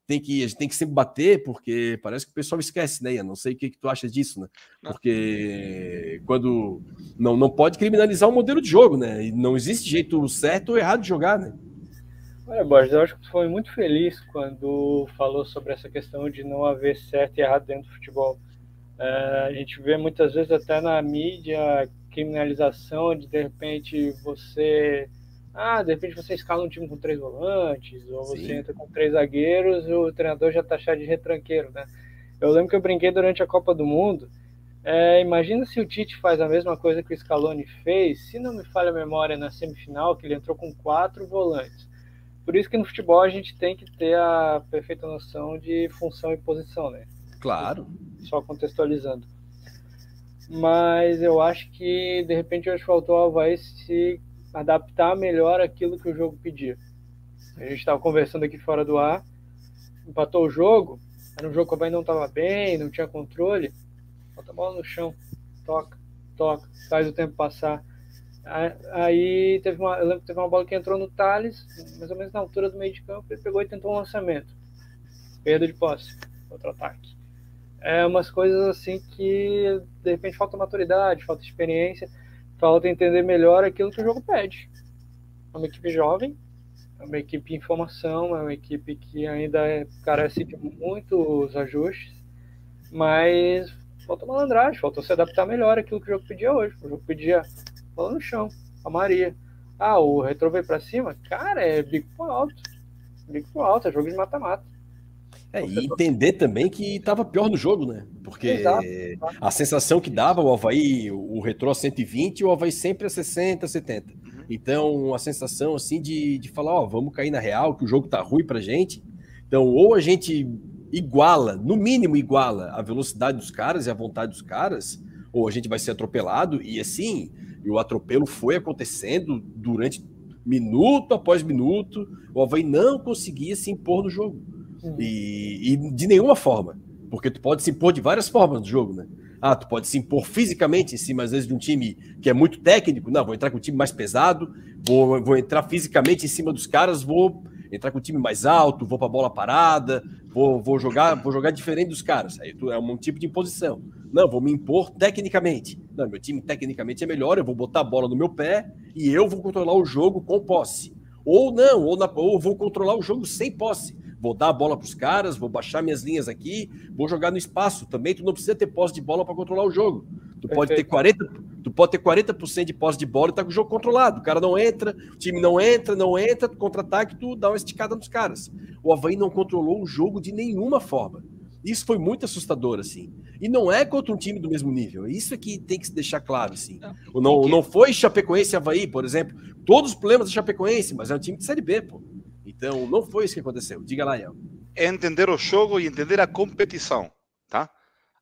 tem que, a gente tem que sempre bater, porque parece que o pessoal esquece, né? Eu não sei o que, que tu acha disso, né? Porque quando não, não pode criminalizar o modelo de jogo, né? E não existe jeito certo ou errado de jogar, né? Olha, Borges, eu acho que tu foi muito feliz quando falou sobre essa questão de não haver certo e errado dentro do futebol. Uh, a gente vê muitas vezes até na mídia criminalização de de repente você ah, de repente você escala um time com três volantes, ou Sim. você entra com três zagueiros o treinador já tá de retranqueiro, né? Eu lembro que eu brinquei durante a Copa do Mundo. É, imagina se o Tite faz a mesma coisa que o Scaloni fez, se não me falha a memória na semifinal, que ele entrou com quatro volantes. Por isso que no futebol a gente tem que ter a perfeita noção de função e posição, né? Claro. Só contextualizando. Mas eu acho que de repente hoje faltou ao Havaí se adaptar melhor aquilo que o jogo pedia. A gente estava conversando aqui fora do ar, empatou o jogo, era um jogo que o Havaí não estava bem, não tinha controle, bota a bola no chão, toca, toca, faz o tempo passar. Aí teve uma, eu lembro que teve uma bola que entrou no Thales, mais ou menos na altura do meio de campo, ele pegou e tentou um lançamento. Perda de posse, outro ataque. É umas coisas assim que de repente falta maturidade, falta experiência falta entender melhor aquilo que o jogo pede. É uma equipe jovem, é uma equipe em formação, é uma equipe que ainda é, carece de muitos ajustes, mas falta malandragem, faltou se adaptar melhor àquilo que o jogo pedia hoje. O jogo pedia bola no chão, a Maria. Ah, o retrô veio pra cima? Cara, é bico pro alto. Bico pro alto, é jogo de mata-mata. É, e entender também que estava pior no jogo, né? Porque Exato. a sensação que dava o Havaí, o retrô 120 e o Havaí sempre a 60, 70. Uhum. Então, a sensação assim de, de falar, ó, vamos cair na real, que o jogo tá ruim pra gente. Então, ou a gente iguala, no mínimo iguala a velocidade dos caras e a vontade dos caras, ou a gente vai ser atropelado, e assim, e o atropelo foi acontecendo durante minuto após minuto, o Havaí não conseguia se impor no jogo. Uhum. E, e, de nenhuma forma. Porque tu pode se impor de várias formas no jogo, né? Ah, tu pode se impor fisicamente em cima, às vezes, de um time que é muito técnico. Não, vou entrar com um time mais pesado, vou, vou entrar fisicamente em cima dos caras, vou entrar com um time mais alto, vou para bola parada, vou, vou jogar vou jogar diferente dos caras. Aí tu, é um tipo de imposição. Não, vou me impor tecnicamente. Não, meu time tecnicamente é melhor, eu vou botar a bola no meu pé e eu vou controlar o jogo com posse. Ou não, ou, na, ou vou controlar o jogo sem posse vou dar a bola para os caras, vou baixar minhas linhas aqui, vou jogar no espaço. Também tu não precisa ter posse de bola para controlar o jogo. Tu pode ter 40, tu pode ter 40% de posse de bola e tá com o jogo controlado. O cara não entra, o time não entra, não entra, contra-ataque, tu dá uma esticada nos caras. O Havaí não controlou o jogo de nenhuma forma. Isso foi muito assustador, assim. E não é contra um time do mesmo nível. Isso é que tem que se deixar claro, assim. Não, não, não foi Chapecoense e Havaí, por exemplo. Todos os problemas da Chapecoense, mas é um time de Série B, pô. Então, não foi isso que aconteceu. Diga lá, Ian. É entender o jogo e entender a competição, tá?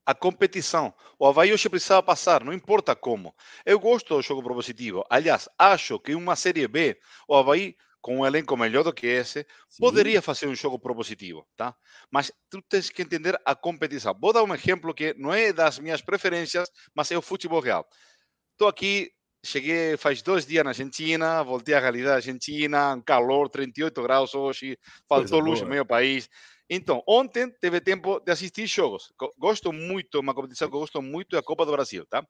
A competição. O Havaí hoje precisava passar, não importa como. Eu gosto do jogo propositivo. Aliás, acho que uma Série B, o Havaí, com um elenco melhor do que esse, Sim. poderia fazer um jogo propositivo, tá? Mas tu tens que entender a competição. Vou dar um exemplo que não é das minhas preferências, mas é o futebol real. Estou aqui cheguei faz dois dias na Argentina, voltei à realidade argentina, um calor, 38 graus hoje, faltou luz no meu país. Então, ontem teve tempo de assistir jogos. Gosto muito, uma competição que eu gosto muito é a Copa do Brasil, tá?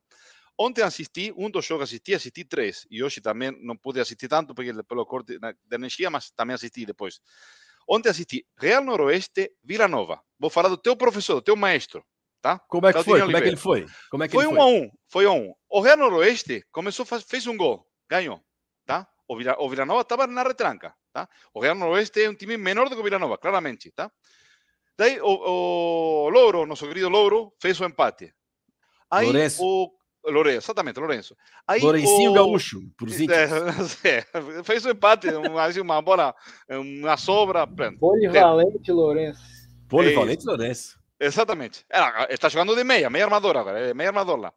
Ontem assisti, um dos jogos assisti, assisti três. E hoje também não pude assistir tanto porque pelo corte de energia, mas também assisti depois. Ontem assisti Real Noroeste, Vila Nova. Vou falar do teu professor, do teu maestro, tá? Como é que foi? Como é que ele foi? Como é que foi um foi? a um, foi um. O Real Noroeste começou, fez um gol, ganhou, tá? O, Vila, o Villanova estava na retranca, Tá? O Real Noroeste é um time menor do que o Vila Nova, claramente. Tá? Daí o, o Louro, nosso querido Louro, fez o empate. Aí Lourenço. o Lourenço, exatamente, Lourenço. Aí Lourencinho o... Gaúcho, por É, é, fez o empate, um- assim, uma bola, uma sobra. Polivalente, Lourenço. Polivalente Lourenço. Exatamente. Ela está jogando de meia, meia armadora agora, é meia armador lá.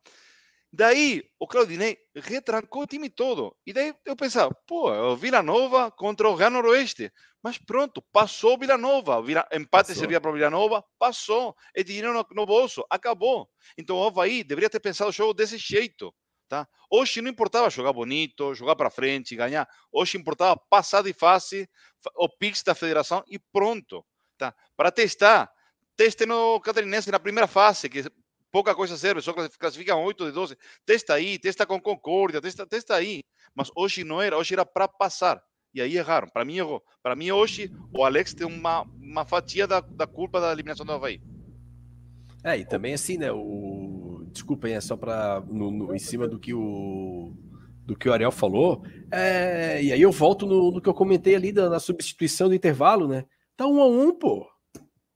Daí o Claudinei retrancou o time todo. E daí eu pensava, pô, é o Vila Nova contra o Real Noroeste. Mas pronto, passou o Vila Nova. Vila- empate Passou. servia para o Vila Nova, passou. É dinheiro no, no bolso, acabou. Então o Havaí deveria ter pensado o jogo desse jeito. Tá? Hoje não importava jogar bonito, jogar para frente, ganhar. Hoje importava passar de fase, fa- o Pix da federação e pronto. Tá? Para testar, teste no Catarinense na primeira fase, que pouca coisa serve, só classific- classificam 8 de 12. Testa aí, testa com Concórdia, testa, testa aí. Mas hoje não era, hoje era para passar. E aí erraram. Para mim, errou. Para mim, hoje, o Alex tem uma, uma fatia da, da culpa da eliminação do Havaí. É, e também assim, né? O... Desculpa aí, é só para em cima do que o do que o Ariel falou. É... E aí eu volto no, no que eu comentei ali da, da substituição do intervalo, né? Tá um a um, pô.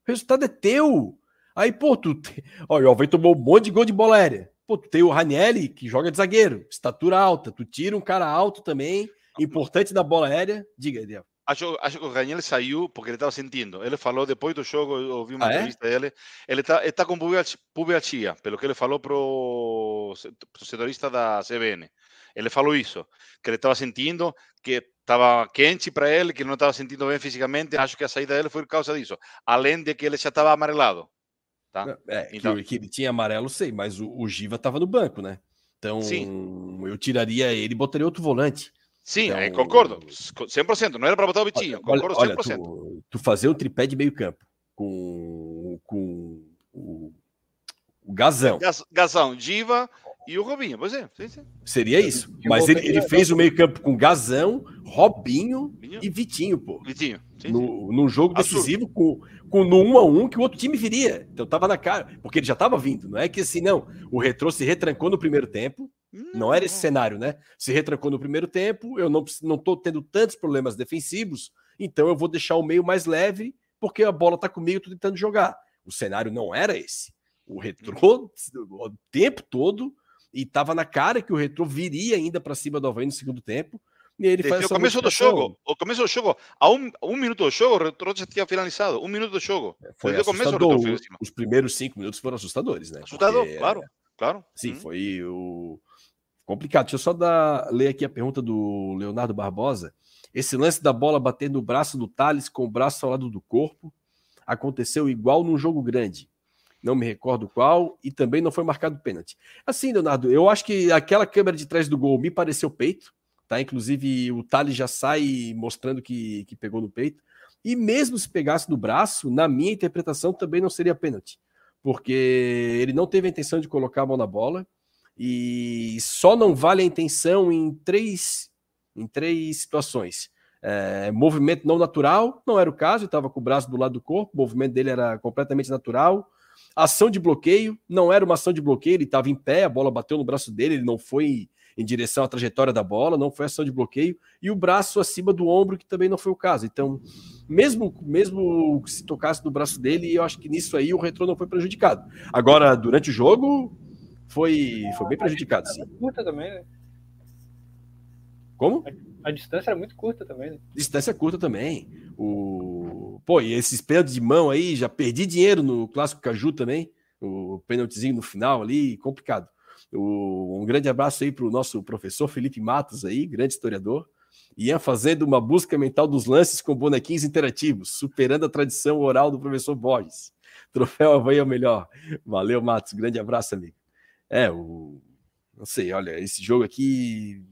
O resultado é teu. Aí, pô, tu. te- Olha, o Alvei tomou um monte de gol de bola aérea. Pô, tu tem o Ranielli, que joga de zagueiro, estatura alta. Tu tira um cara alto também, importante da bola aérea. Diga, Ariel. Acho, acho que o Raniel saiu porque ele estava sentindo. Ele falou depois do jogo, eu ouvi uma Ah, é? entrevista dele. Ele está tá com pubalgia- pubalgia, pelo que ele falou para o setorista da CBN. Ele falou isso, que ele estava sentindo que estava quente para ele, que ele não estava sentindo bem fisicamente. Acho que a saída dele foi por causa disso. Além de que ele já estava amarelado. Tá? É, que- Então- que, ele tinha amarelo, sei, mas o, o Giva tava no banco, né? Então, eu tiraria ele e botaria outro volante. Sim, Então- concordo. 100%. Não era para botar o Vitinho. Olha, Concordo olha 100%. tu, tu fazer um tripé de meio campo com, com o, o Gazão. Gazão, Diva e o Robinho. Pois é, sim, sim. Seria isso. Mas ele, ele fez o meio campo com Gazão, Robinho Robinho, e Vitinho, pô. Vitinho. Sim, sim. No, num jogo Absurdo. decisivo com, com no 1 a 1 que o outro time viria. Então tava na cara, porque ele já tava vindo. Não é que assim, não. O Retrô se retrancou no primeiro tempo. Não era esse cenário, né? Se retrancou no primeiro tempo, eu não, não tô tendo tantos problemas defensivos, então eu vou deixar o meio mais leve, porque a bola tá comigo, eu tô tentando jogar. O cenário não era esse. O retrô o tempo todo, e tava na cara que o retrô viria ainda para cima do Havaí no segundo tempo. E ele Desde faz o essa começo do jogo, o começo do jogo, a um, um minuto do jogo, o Retro já tinha finalizado. Um minuto do jogo. Foi Desde o começo o assustador. Retro. Os primeiros cinco minutos foram assustadores, né? Assustador, Porque, claro, claro. Sim, Hum. foi o complicado. Deixa eu só dar, ler aqui a pergunta do Leonardo Barbosa. Esse lance da bola bater no braço do Thales com o braço ao lado do corpo aconteceu igual num jogo grande. Não me recordo qual e também não foi marcado pênalti. Assim, Leonardo, eu acho que aquela câmera de trás do gol me pareceu peito, tá? Inclusive o Thales já sai mostrando que, que pegou no peito. E mesmo se pegasse no braço, na minha interpretação também não seria pênalti, porque ele não teve a intenção de colocar a mão na bola e só não vale a intenção em três, em três situações. É, movimento não natural, não era o caso, estava com o braço do lado do corpo, o movimento dele era completamente natural. Ação de bloqueio, não era uma ação de bloqueio, ele estava em pé, a bola bateu no braço dele, ele não foi em direção à trajetória da bola, não foi ação de bloqueio, e o braço acima do ombro, que também não foi o caso. Então, mesmo, mesmo se tocasse no braço dele, eu acho que nisso aí o retrô não foi prejudicado. Agora, durante o jogo, foi, foi bem prejudicado, sim. Curta também, né? Como? A distância era muito curta também, né? Distância curta também. O... Pô, e esses pênaltis de mão aí, já perdi dinheiro no Clássico Caju também. O pênaltizinho no final ali, complicado. O... Um grande abraço aí para o nosso professor Felipe Matos aí, grande historiador. Ian fazendo uma busca mental dos lances com bonequinhos interativos, superando a tradição oral do professor Borges. Troféu Havaí é o melhor. Valeu, Matos. Grande abraço, amigo. É, o. Não sei, olha, esse jogo aqui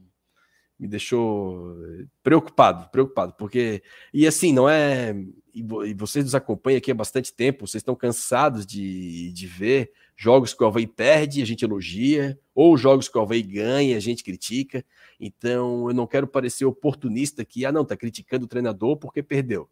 me deixou preocupado, preocupado, porque. E assim, não é. E vocês nos acompanham aqui há bastante tempo, vocês estão cansados de, de ver jogos que o Havaí perde, a gente elogia, ou jogos que o Havaí ganha, a gente critica. Então, eu não quero parecer oportunista que, ah, não, tá criticando o treinador porque perdeu.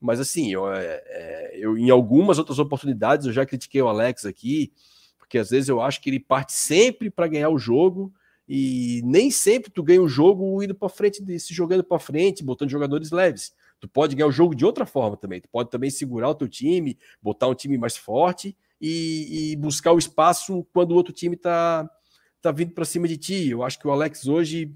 Mas assim, eu, é, eu, em algumas outras oportunidades eu já critiquei o Alex aqui, porque às vezes eu acho que ele parte sempre para ganhar o jogo E nem sempre tu ganha o jogo indo para frente, se jogando para frente, botando jogadores leves. Tu pode ganhar o jogo de outra forma também. Tu pode também segurar o teu time, botar um time mais forte e, e buscar o espaço quando o outro time tá, tá vindo para cima de ti. Eu acho que o Alex hoje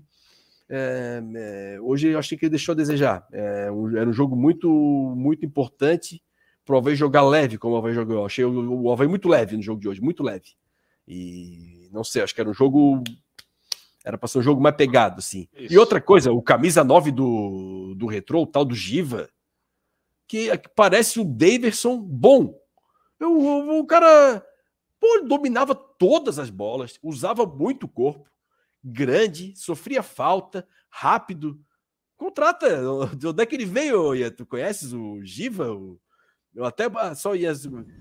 é, é, hoje eu achei que ele deixou a desejar. É, um, era um jogo muito, muito importante para o Havaí jogar leve, como o Havaí jogou. Eu achei o, o muito leve no jogo de hoje, muito leve. E não sei, acho que era um jogo. Era para ser um jogo mais pegado, assim. Isso. E outra coisa, o camisa 9 do, do Retro, o tal do Giva, que, que parece o Daverson bom. Eu, o, o cara pô, dominava todas as bolas, usava muito o corpo grande, sofria falta, rápido. Contrata. De onde é que ele veio, Ian? Tu conheces o Giva? O... Eu até só ia,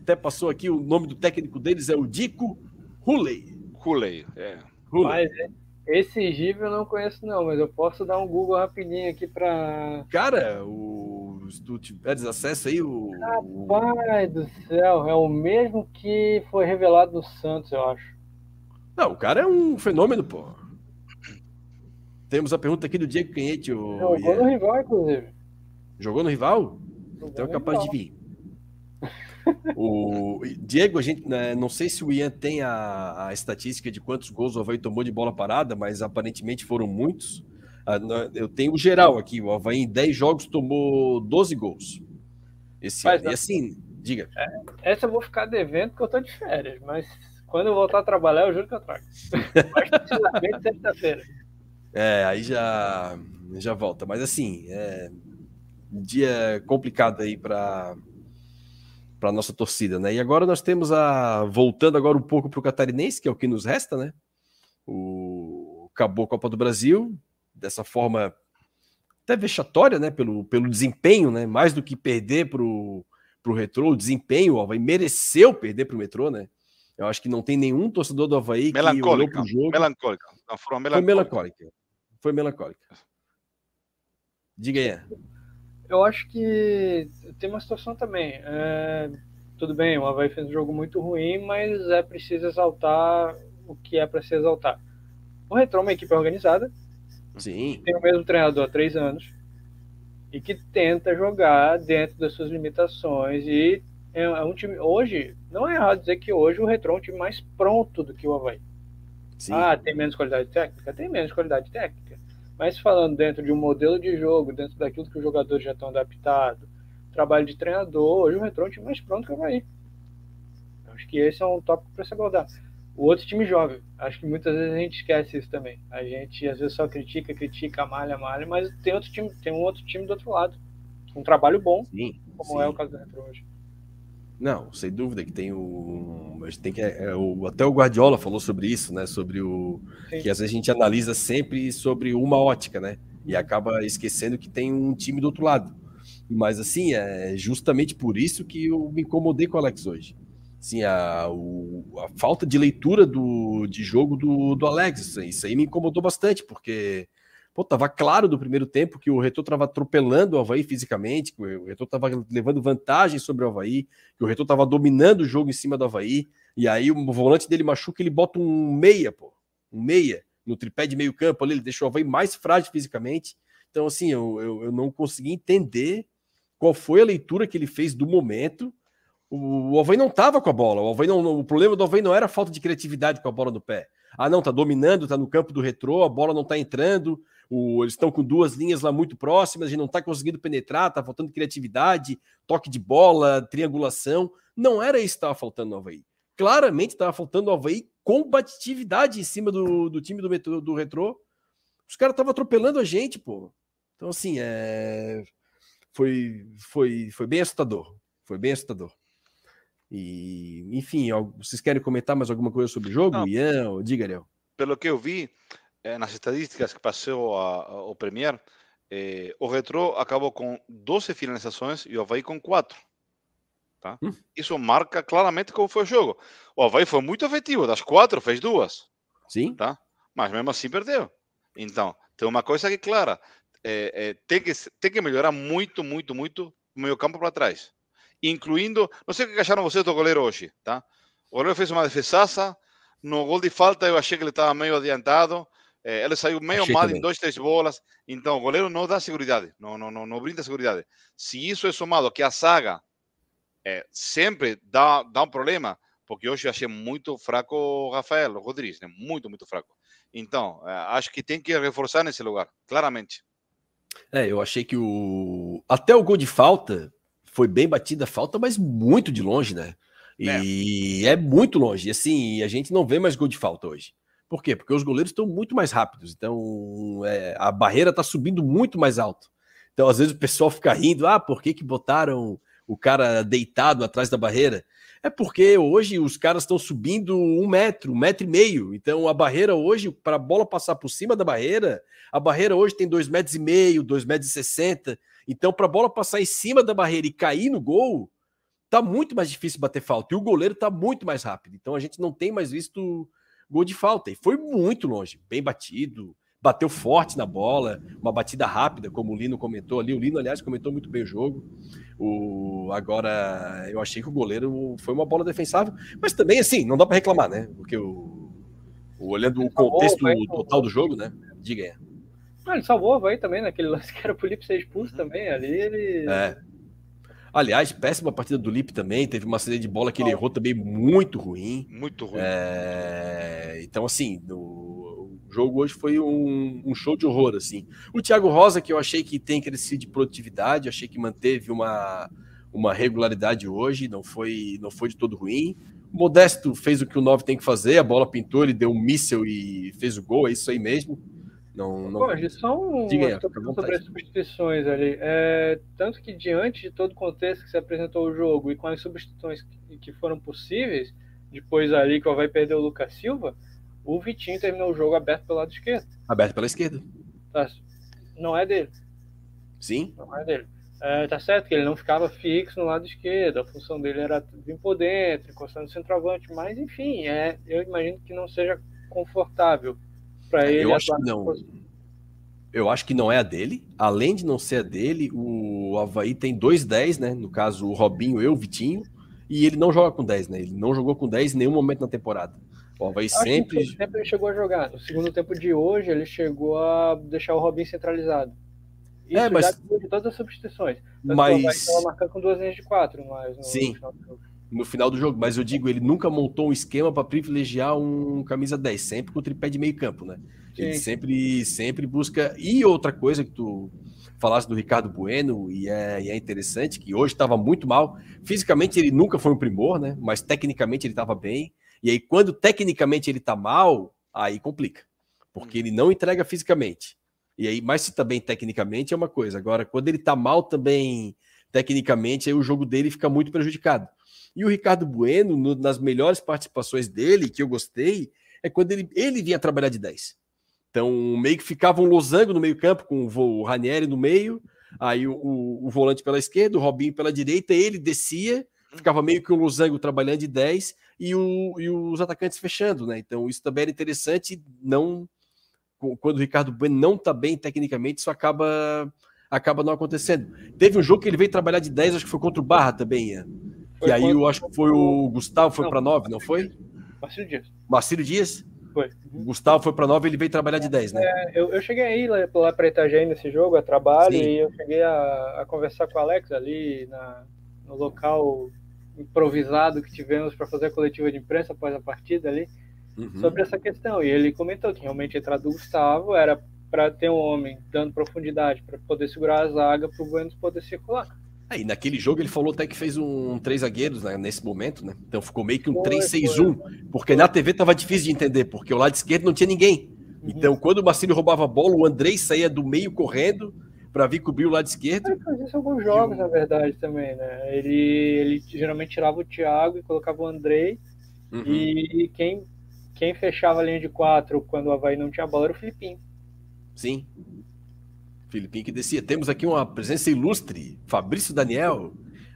até passou aqui o nome do técnico deles é o Dico Huley. Huley, é. Huley. Mas esse Giva eu não conheço não, mas eu posso dar um Google rapidinho aqui para. Cara, o se tu tiveres acesso aí o. Rapaz do céu, é o mesmo que foi revelado no Santos, eu acho. Não, o cara é um fenômeno, pô. Temos a pergunta aqui do Diego Canhete. O... Jogou yeah. no rival, inclusive. Jogou no rival? Jogou então é capaz rival. de vir. O Diego, a gente né, não sei se o Ian tem a, a, estatística de quantos gols o Havaí tomou de bola parada, mas aparentemente foram muitos. Ah, eu tenho o geral aqui: o Havaí em 10 jogos tomou 12 gols. Esse mas, E assim, diga. É, essa eu vou ficar devendo porque eu tô de férias, mas quando eu voltar a trabalhar, eu juro que eu trago. mais precisamente sexta-feira. É, aí já, já volta. Mas assim, é dia complicado aí para para nossa torcida, né? E agora nós temos a voltando agora um pouco para o catarinense, que é o que nos resta, né? O acabou a Copa do Brasil dessa forma até vexatória, né? Pelo, pelo desempenho, né? Mais do que perder para o Retrô, o desempenho, ó, vai mereceu perder para o Metrô, né? Eu acho que não tem nenhum torcedor do Havaí que olhou para o jogo. Melancólica. Foi melancólica foi melancólica. Diga aí. Eu acho que tem uma situação também. É, tudo bem, o Havaí fez um jogo muito ruim, mas é preciso exaltar o que é para se exaltar. O Retro é uma equipe organizada. Sim. Tem o mesmo treinador há três anos. E que tenta jogar dentro das suas limitações. E é, é um time. Hoje, não é errado dizer que hoje o Retro é um time mais pronto do que o Havaí. Sim. Ah, tem menos qualidade técnica? Tem menos qualidade técnica. Mas falando dentro de um modelo de jogo, dentro daquilo que os jogadores já estão adaptados, trabalho de treinador, hoje o Retro é um time mais pronto que o Havaí. Acho que esse é um tópico para se abordar. O outro time joga. Acho que muitas vezes a gente esquece isso também. A gente às vezes só critica, critica, malha, malha, mas tem outro time, tem um outro time do outro lado. Um trabalho bom, sim, como sim. é o caso do Retro hoje. Não, sem dúvida que tem o. Mas tem que. É, o, até o Guardiola falou sobre isso, né? Sobre o. Sim. Que às vezes a gente analisa sempre sobre uma ótica, né? E acaba esquecendo que tem um time do outro lado. Mas assim, é justamente por isso que eu me incomodei com o Alex hoje. Sim, a, o, a falta de leitura do, de jogo do, do Alex, isso aí me incomodou bastante, porque Pô, tava claro do primeiro tempo que o Retor estava atropelando o Havaí fisicamente, que o Retor estava levando vantagem sobre o Havaí, que o Retor estava dominando o jogo em cima do Havaí, e aí o volante dele machuca, ele bota um meia, pô, um meia no tripé de meio campo ali, ele deixou o Havaí mais frágil fisicamente. Então, assim, eu, eu, eu não consegui entender qual foi a leitura que ele fez do momento. O, o Havaí não estava com a bola, o, Havaí não, o problema do Havaí não era falta de criatividade com a bola no pé. Ah, não, tá dominando, tá no campo do retrô, a bola não tá entrando, o, eles estão com duas linhas lá muito próximas, a gente não está conseguindo penetrar, está faltando criatividade, toque de bola, triangulação. Não era isso que estava faltando no Havaí. Claramente estava faltando no Havaí combatividade em cima do, do time do, metro, do Retrô. Os caras estavam atropelando a gente, pô. Então, assim, é... foi, foi, foi bem assustador. Foi bem assustador. E, enfim, vocês querem comentar mais alguma coisa sobre o jogo? Não. Ian, diga, Ariel. Pelo que eu vi, nas estatísticas que passou a, a, o Premier, eh, o Retro acabou com 12 finalizações e o Havaí com 4. Tá? Hum. Isso marca claramente como foi o jogo. O Havaí foi muito efetivo, das quatro fez duas. Sim. Tá? Mas mesmo assim perdeu. Então, tem uma coisa que é clara, é, é, tem, que, tem que melhorar muito, muito, muito o meio campo para trás. Incluindo, não sei o que acharam vocês do goleiro hoje, tá? O goleiro fez uma defesaça, no gol de falta eu achei que ele estava meio adiantado, É, ele saiu meio Achei mal também. em dois, três bolas. Então, o goleiro não dá segurança, não, não, não, não brinda segurança. Se isso é somado que a saga é, sempre dá, dá um problema, porque hoje eu achei muito fraco o Rafael Rodrigues, né? muito, muito fraco. Então, é, acho que tem que reforçar nesse lugar, claramente. É, eu achei que o. Até o gol de falta foi bem batida a falta, mas muito de longe, né? E é, é muito longe. E assim, a gente não vê mais gol de falta hoje. Por quê? Porque os goleiros estão muito mais rápidos. Então, é, a barreira está subindo muito mais alto. Então, às vezes, o pessoal fica rindo: ah, por que, que botaram o cara deitado atrás da barreira? É porque hoje os caras estão subindo um metro, um metro e meio. Então, a barreira hoje, para a bola passar por cima da barreira, a barreira hoje tem dois metros e meio, dois metros e sessenta. Então, para a bola passar em cima da barreira e cair no gol, tá muito mais difícil bater falta. E o goleiro tá muito mais rápido. Então, a gente não tem mais visto gol de falta. E foi muito longe, bem batido, bateu forte na bola, uma batida rápida, como o Lino comentou ali. O Lino, aliás, comentou muito bem o jogo. O, agora, eu achei que o goleiro foi uma bola defensável, mas também, assim, não dá para reclamar, né? Porque o, o olhando o contexto total do jogo, né? Diga aí. Ah, ele salvou o Havaí também, naquele lance que era pro Lipe ser expulso também. Ali ele. É. Aliás, péssima partida do Lipe também. Teve uma saída de bola que ele errou também muito ruim. Muito ruim. É... Então, assim, o jogo hoje foi um, um, show de horror, assim. O Thiago Rosa, que eu achei que tem crescido de produtividade, achei que manteve uma, uma regularidade hoje, não foi, não foi de todo ruim. O Modesto fez o que o 9 tem que fazer, a bola pintou, ele deu um míssel e fez o gol, é isso aí mesmo. Não, não... Só um Diga, sobre as substituições ali. É, tanto que diante de todo o contexto que se apresentou o jogo e com as substituições que, que foram possíveis, depois ali que vai perder o Lucas Silva, o Vitinho terminou o jogo aberto pelo lado esquerdo. Aberto pela esquerda. Tá, não é dele. Sim? Não é dele. É, tá certo que ele não ficava fixo no lado esquerdo, a função dele era vir por dentro, encostando no centroavante, mas enfim, é, eu imagino que não seja confortável para ele. Eu acho que não. Eu acho que não é a dele. Além de não ser a dele, o Havaí tem dois 10, né? No caso, o Robinho e o Vitinho. E ele não joga com 10, né? Ele não jogou com 10 em nenhum momento na temporada. O Havaí sempre. No tempo ele chegou a jogar. No segundo tempo de hoje, ele chegou a deixar o Robinho centralizado. Isso é, mas... de todas as substituições. Tanto mas. Estava marcando com duas linhas de quatro, mas no, Sim. No no final do jogo, mas eu digo, ele nunca montou um esquema para privilegiar um camisa 10, sempre com o tripé de meio campo, né? Sim. Ele sempre, sempre busca. E outra coisa que tu falasse do Ricardo Bueno, e é, e é interessante, que hoje estava muito mal. Fisicamente ele nunca foi um primor, né? Mas tecnicamente ele estava bem. E aí, quando tecnicamente ele está mal, aí complica. Porque ele não entrega fisicamente. E aí, mas se tá bem tecnicamente é uma coisa. Agora, quando ele está mal também tecnicamente, aí o jogo dele fica muito prejudicado. E o Ricardo Bueno, no, nas melhores participações dele, que eu gostei, é quando ele, ele vinha trabalhar de 10. Então, meio que ficava um losango no meio-campo, com o Ranieri no meio, aí o, o, o, volante pela esquerda, o Robinho pela direita, ele descia, ficava meio que um losango trabalhando de 10 e, o, e os atacantes fechando, né? Então, isso também era interessante, não quando o Ricardo Bueno não está bem tecnicamente, isso acaba acaba não acontecendo. Teve um jogo que ele veio trabalhar de 10, acho que foi contra o Barra também, Ian. Foi e aí eu acho que foi o Gustavo, foi para 9, não foi? Marcílio Dias. Marcílio Dias? Foi. O Gustavo foi para 9 ele veio trabalhar de 10, né? É, eu, eu cheguei aí lá, lá para Itajaí nesse jogo, a trabalho, Sim. e eu cheguei a, a, conversar com o Alex ali na, no local improvisado que tivemos para fazer a coletiva de imprensa após a partida ali, uhum. sobre essa questão. E ele comentou que realmente a entrada do Gustavo era para ter um homem dando profundidade, para poder segurar a zaga, para o Buenos poder circular. Aí, naquele jogo ele falou até que fez um três zagueiros né, nesse momento, né? Então ficou meio que um 3-6-1, porque na TV tava difícil de entender, porque o lado esquerdo não tinha ninguém. Uhum. Então, quando o Marcílio roubava a bola, o Andrei saía do meio correndo para vir cobrir o lado esquerdo. Ele fazia isso alguns jogos, na verdade, também, né? Ele, ele geralmente tirava o Thiago e colocava o Andrei. Uhum. E quem, quem fechava a linha de quatro quando o Havaí não tinha bola era o Filipinho. Sim. Filipinho que descia. Temos aqui uma presença ilustre, Fabrício Daniel.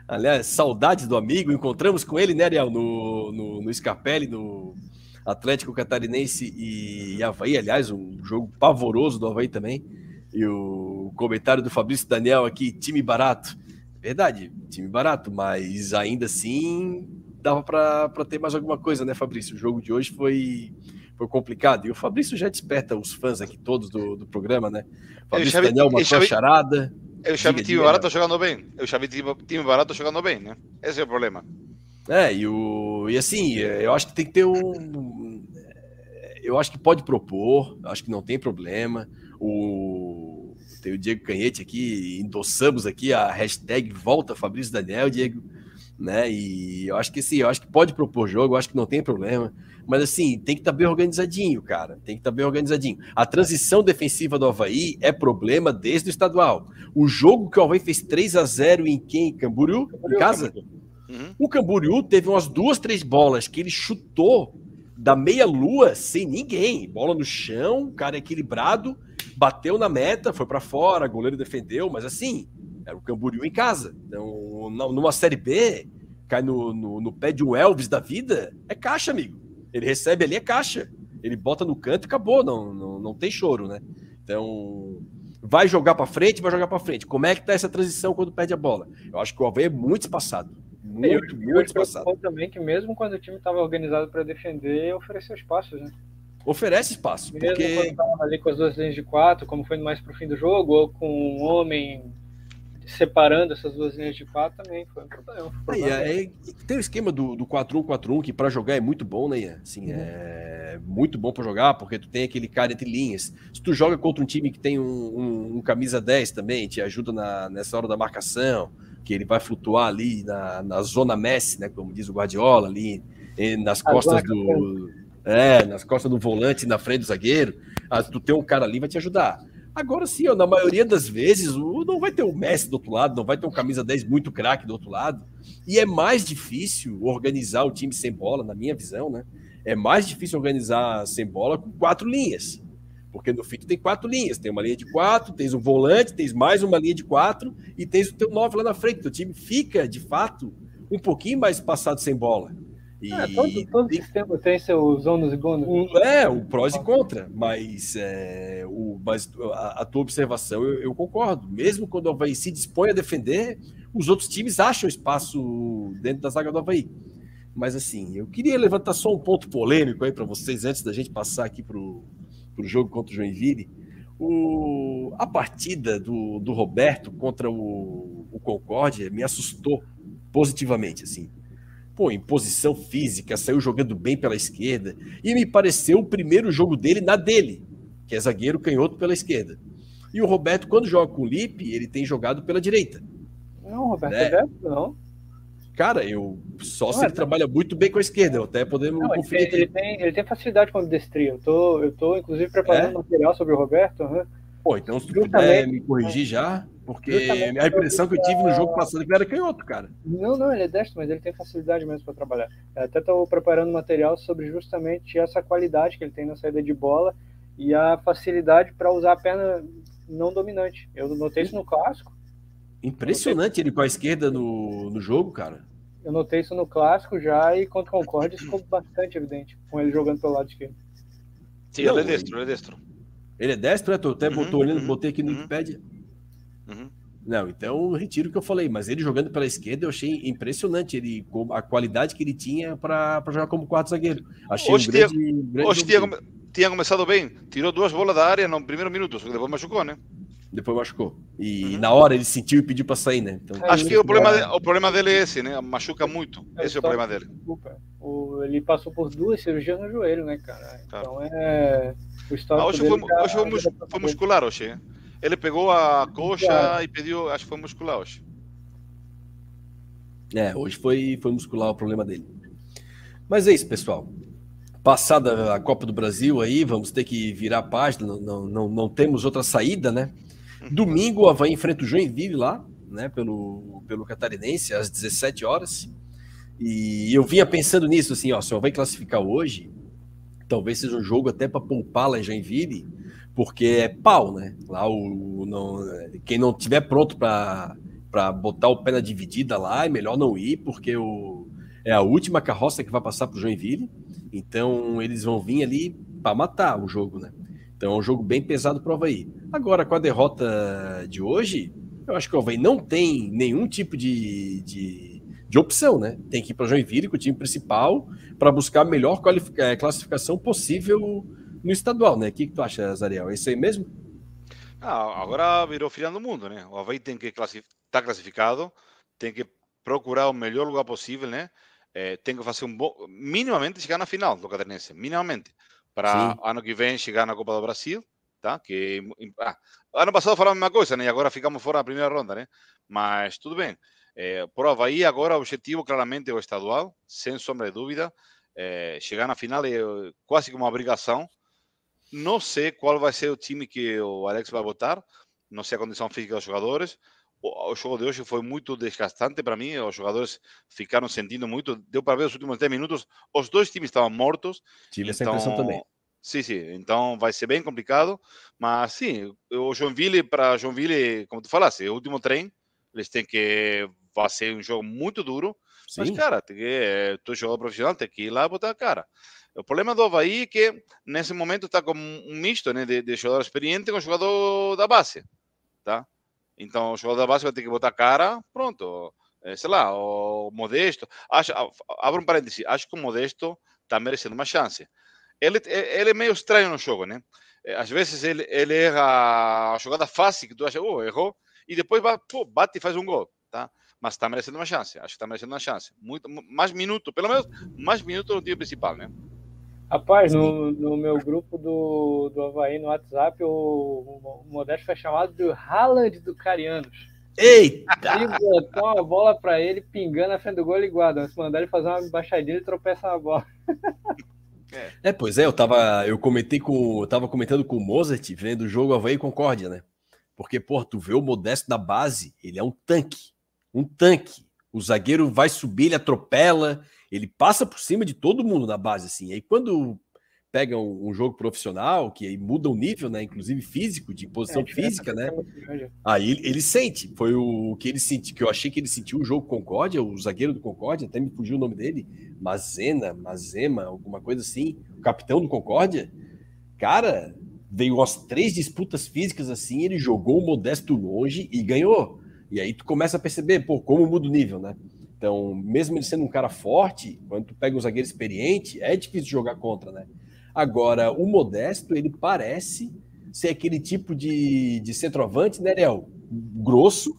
Aliás, saudades do amigo. Encontramos com ele, né, Ariel, no, no, no Scarpelli, no Atlético Catarinense e Havaí. Aliás, um jogo pavoroso do Havaí também. E o comentário do Fabrício Daniel aqui, time barato. Verdade, time barato, mas ainda assim dava para ter mais alguma coisa, né, Fabrício? O jogo de hoje foi foi complicado. E o Fabrício já desperta os fãs aqui todos do, do programa, né? Fabrício Daniel matou a charada. Eu já vi time barato jogando bem. Eu já vi time barato jogando bem, né? Esse é o problema. É, e, o, e assim, eu acho que tem que ter um. Eu acho que pode propor, acho que não tem problema. O, tem o Diego Canhete aqui, endossamos aqui a hashtag Volta Fabrício Daniel, Diego né? E eu acho que sim, eu acho que pode propor jogo, eu acho que não tem problema. Mas assim, tem que estar tá bem organizadinho, cara. Tem que estar tá bem organizadinho. A transição defensiva do Havaí é problema desde o estadual. O jogo que o Havaí fez 3 a 0 em quem? Camboriú? Camboriú em casa? Uhum. O Camboriú teve umas duas, três bolas que ele chutou da meia-lua sem ninguém. Bola no chão, cara equilibrado, bateu na meta, foi para fora, goleiro defendeu, mas assim, era o Camboriú em casa. Então, numa Série B, cai no, no, no, pé de um Elvis da vida, é caixa, amigo. Ele recebe ali, é caixa. Ele bota no canto e acabou, não, não, não tem choro, né? Então, vai jogar para frente, vai jogar para frente. Como é que tá essa transição quando perde a bola? Eu acho que o Alveia é muito espaçado. Muito, eu, muito espaçado. também que mesmo quando o time estava organizado para defender, ofereceu espaços, né? Oferece espaço. Mesmo porque... ali com as duas linhas de quatro, como foi mais pro fim do jogo, ou com um homem separando essas duas linhas de quatro também foi um problema. Foi é, é, tem o esquema do, do 4-1-4-1 que para jogar é muito bom, né, Ian? Assim, uhum. é muito bom para jogar porque tu tem aquele cara entre linhas. Se tu joga contra um time que tem um, um, um camisa 10 também, te ajuda na, nessa hora da marcação, que ele vai flutuar ali na, na zona Messi, né, como diz o Guardiola, ali nas costas do... É, nas costas do volante, na frente do zagueiro. Ah, tu tem um cara ali, vai te ajudar. Agora sim, ó, na maioria das vezes, não vai ter o Messi do outro lado, não vai ter um camisa 10 muito craque do outro lado. E é mais difícil organizar o time sem bola, na minha visão, né? É mais difícil organizar sem bola com quatro linhas. Porque no FIT tem quatro linhas. Tem uma linha de quatro, tens um volante, tens mais uma linha de quatro e tens o teu nove lá na frente. O time fica, de fato, um pouquinho mais passado sem bola. E, é, todo, todo tem, sistema tem seus ônus e bônus. É, o prós e contra, mas, é, o, mas a, a tua observação eu, eu, concordo. Mesmo quando o Havaí se dispõe a defender, os outros times acham espaço dentro da zaga do Havaí. Mas assim, eu queria levantar só um ponto polêmico aí para vocês antes da gente passar aqui para o jogo contra o Joinville. O, a partida do, do Roberto contra o, o Concórdia me assustou positivamente, assim pô, em posição física, saiu jogando bem pela esquerda. E me pareceu o primeiro jogo dele na dele, que é zagueiro canhoto pela esquerda. E o Roberto, quando joga com o Lipe, ele tem jogado pela direita. Não, Roberto né? é não. Cara, eu só não, se ele é... trabalha muito bem com a esquerda, eu até podemos não, conferir. Ele, ele, tem, ele tem facilidade com o destria. Eu tô, eu tô inclusive preparando é? material sobre o Roberto. Uhum. Pô, então se tu puder me corrigir já, porque a impressão que eu tive no jogo passado é que ele era canhoto, cara. Não, não, ele é destro, mas ele tem facilidade mesmo para trabalhar. Eu até estou preparando material sobre justamente essa qualidade que ele tem na saída de bola e a facilidade para usar a perna não dominante. Eu notei isso no clássico. Impressionante ele com a esquerda no, no jogo, cara. Eu notei isso no clássico já e contra o Concorde ficou bastante evidente com ele jogando pelo lado esquerdo. Sim, ele é destro, ele é destro. Ele é destro, né? Tu até uhum, botou olhando, uhum, botei aqui no uhum. Wikipedia. Uhum. Não, então retiro o que eu falei, mas ele jogando pela esquerda eu achei impressionante ele, a qualidade que ele tinha para jogar como quarto zagueiro. Achei hoje um grande, tinha, grande hoje tinha, tinha, começado bem, tirou duas bolas da área no primeiro minuto, depois machucou, né? Depois machucou. E uhum. na hora ele sentiu e pediu para sair, né? Então, Acho que o problema, de, o problema dele é esse, né? Machuca muito. É, esse é o problema dele. Desculpa. O, ele passou por duas cirurgias no joelho, né, cara? Tá. Então é. O ah, hoje foi, hoje foi, foi muscular hoje. Ele pegou a coxa e pediu, acho que foi muscular hoje. É, hoje foi, foi muscular o problema dele. Mas é isso, pessoal. Passada a Copa do Brasil aí, vamos ter que virar a página, não, não, não, não temos outra saída, né? Uhum. Domingo, o Havaí enfrenta o Joinville lá, né, pelo, pelo Catarinense, às 17 horas. E eu vinha pensando nisso, assim, ó, se o Havaí classificar hoje, talvez seja um jogo até para poupar lá em Joinville, porque é pau, né? Lá o, não, quem não tiver pronto para botar o pé na dividida lá, é melhor não ir, porque o, é a última carroça que vai passar para o Joinville. Então eles vão vir ali para matar o jogo, né? Então é um jogo bem pesado para o Havaí. Agora, com a derrota de hoje, eu acho que o Havaí não tem nenhum tipo de, de de opção, né? Tem que ir para Joinville com o time principal para buscar a melhor é, classificação possível no estadual, né? O que, que tu acha, Zariel? É isso aí mesmo? Ah, agora virou final do mundo, né? O Havaí tem que estar tá classificado, tem que procurar o melhor lugar possível, né? É, tem que fazer um bom. minimamente chegar na final do Catarinense, minimamente. Para ano que vem chegar na Copa do Brasil, tá? Que ah, ano passado falamos a mesma coisa, né? E agora ficamos fora da primeira ronda, né? Mas tudo bem. É, por Havaí, agora o objetivo claramente é o estadual, sem sombra de dúvida. É, chegar na final é quase como uma obrigação. Não sei qual vai ser o time que o Alex vai botar, não sei a condição física dos jogadores. O, o jogo de hoje foi muito desgastante para mim, os jogadores ficaram sentindo muito. Deu para ver os últimos 10 minutos, os dois times estavam mortos. Tive então, essa impressão também. Sim, sim. Então vai ser bem complicado. Mas sim, o Joinville, para Joinville, como tu falaste, o último trem, eles têm que. Vai ser um jogo muito duro. Sim. Mas, cara, tem que, é, tu jogador profissional, tem que ir lá e botar a cara. O problema do Havaí é que nesse momento está com um misto né, de, de jogador experiente com jogador da base. Tá? Então o jogador da base vai ter que botar a cara, pronto. É, sei lá, o Modesto. Acho, abro um parêntese, acho que o Modesto está merecendo uma chance. Ele, ele é meio estranho no jogo, né? Às vezes ele, ele erra a jogada fácil, que tu acha, oh, errou, e depois vai, pô, bate e faz um gol, tá? Mas está merecendo uma chance, acho que está merecendo uma chance. Muito, mais minuto, pelo menos mais minuto no time principal, né? Rapaz, no, no meu grupo do, do Havaí no WhatsApp, o, o Modesto foi chamado de Haaland do Carianos. Eita! E botou uma bola para ele, pingando na frente do gol e guarda. Se mandar ele fazer uma embaixadinha, ele tropeça na bola. É. é. pois é, eu tava, eu comentei com, eu tava comentando com o Mozart, vendo o jogo Havaí Concórdia, né? Porque, pô, tu vê o Modesto da base, ele é um tanque, um tanque. O zagueiro vai subir, ele atropela, ele passa por cima de todo mundo na base, assim. E aí quando pega um, um, jogo profissional, que aí muda o nível, né? Inclusive físico, de posição é, física, né? Aí ele, ele, sente. Foi o, que ele sentiu, que eu achei que ele sentiu o jogo Concórdia, o zagueiro do Concórdia, até me fugiu o nome dele, Mazena, Mazema, alguma coisa assim, o capitão do Concórdia. Cara, veio umas três disputas físicas assim, ele jogou o Modesto longe e ganhou. E aí tu começa a perceber, pô, como muda o nível, né? Então, mesmo ele sendo um cara forte, quando tu pega um zagueiro experiente, é difícil jogar contra, né? Agora, o Modesto, ele parece ser aquele tipo de, de centroavante, né, Léo? Grosso,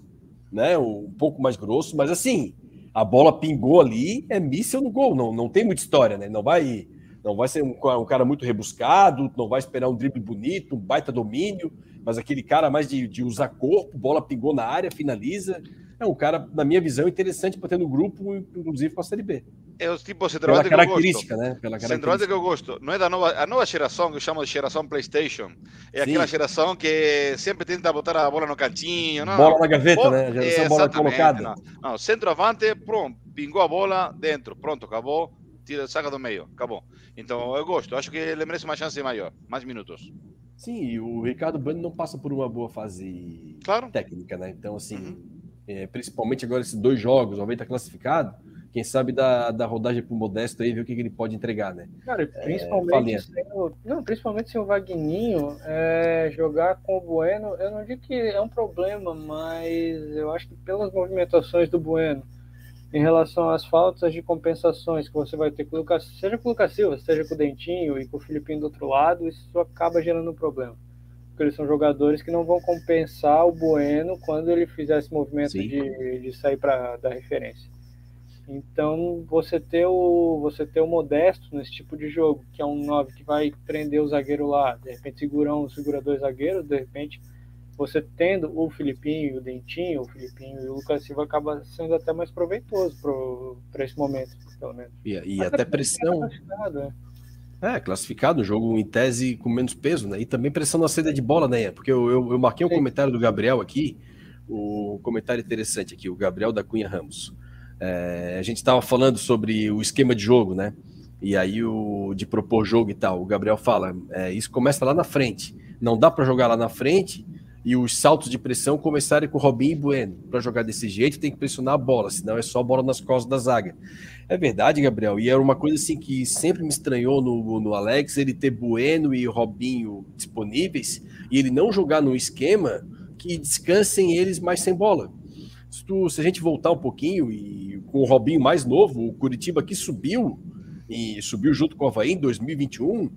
né? Um pouco mais grosso, mas assim, a bola pingou ali, é míssel no gol. Não, não tem muita história, né? Não vai, não vai ser um, um cara muito rebuscado, não vai esperar um drible bonito, um baita domínio, mas aquele cara mais de, de usar corpo, bola pingou na área, finaliza. É um cara, na minha visão, interessante para ter no grupo, inclusive para a Série B. É o tipo de centroavante que eu gosto. Né? Pela centroavante que eu gosto. Não é da nova, a nova geração, que eu chamo de geração PlayStation. É Sim. aquela geração que sempre tenta botar a bola no cantinho. Não, bola na gaveta, né? Geração é, bola colocada. Não. não, centroavante, pronto, pingou a bola dentro, pronto, acabou, tira, saca do meio, acabou. Então eu gosto, acho que ele merece uma chance maior, mais minutos. Sim, e o Ricardo Bani não passa por uma boa fase claro. técnica, né? Então, assim, uhum é, principalmente agora esses dois jogos, o Havaí está classificado, quem sabe da, da rodagem para o Modesto aí, ver o que, que, ele pode entregar, né? Cara, principalmente, é, sem o, não, principalmente se o Vagninho é, jogar com o Bueno, eu não digo que é um problema, mas eu acho que pelas movimentações do Bueno, em relação às faltas de compensações que você vai ter com o Lucas, seja com o Lucas Silva, seja com o Dentinho e com o Filipinho do outro lado, isso acaba gerando um problema porque eles são jogadores que não vão compensar o Bueno quando ele fizer esse movimento de, de sair para dar referência. Então, você ter, o, você ter o Modesto nesse tipo de jogo, que é um 9 que vai prender o zagueiro lá, de repente segura um, segura dois zagueiros, de repente você tendo o Filipinho e o Dentinho, o Filipinho e o Lucas Silva acaba sendo até mais proveitoso para esse momento, pelo menos. E, e até pressão. É. É, classificado, um jogo em tese com menos peso, né? E também pressão na saída de bola, né? Porque eu, eu, eu marquei um Sim. comentário do Gabriel aqui, o um comentário interessante aqui, o Gabriel da Cunha Ramos. É, a gente estava falando sobre o esquema de jogo, né? E aí o de propor jogo e tal. O Gabriel fala, é, isso começa lá na frente. Não dá para jogar lá na frente e os saltos de pressão começarem com Robinho e Bueno. Para jogar desse jeito, tem que pressionar a bola, senão é só bola nas costas da zaga. É verdade, Gabriel. E era uma coisa assim que sempre me estranhou no, no Alex, ele ter Bueno e Robinho disponíveis e ele não jogar no esquema que descansem eles mais sem bola. Se, tu, se a gente voltar um pouquinho e com o Robinho mais novo, o Curitiba que subiu e subiu junto com o Havaí em 2021,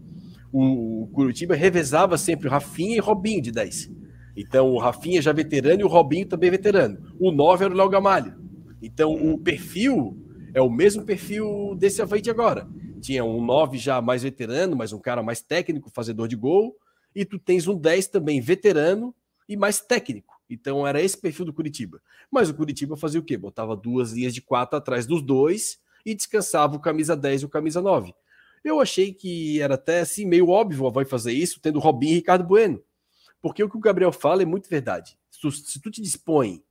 o Curitiba revezava sempre o Rafinha e Robinho de 10. Então o Rafinha já veterano e o Robinho também veterano. O 9 era o Léo Gamalho. Então o perfil é o mesmo perfil desse Havaí de agora. Tinha um 9 já mais veterano, mas um cara mais técnico, fazedor de gol. E tu tens um 10 também veterano e mais técnico. Então era esse perfil do Curitiba. Mas o Curitiba fazia o quê? Botava duas linhas de quatro atrás dos dois e descansava o camisa 10 e o camisa 9. Eu achei que era até assim meio óbvio o Havaí fazer isso, tendo Robinho e Ricardo Bueno. Porque o que o Gabriel fala é muito verdade. Se tu, se tu te dispõe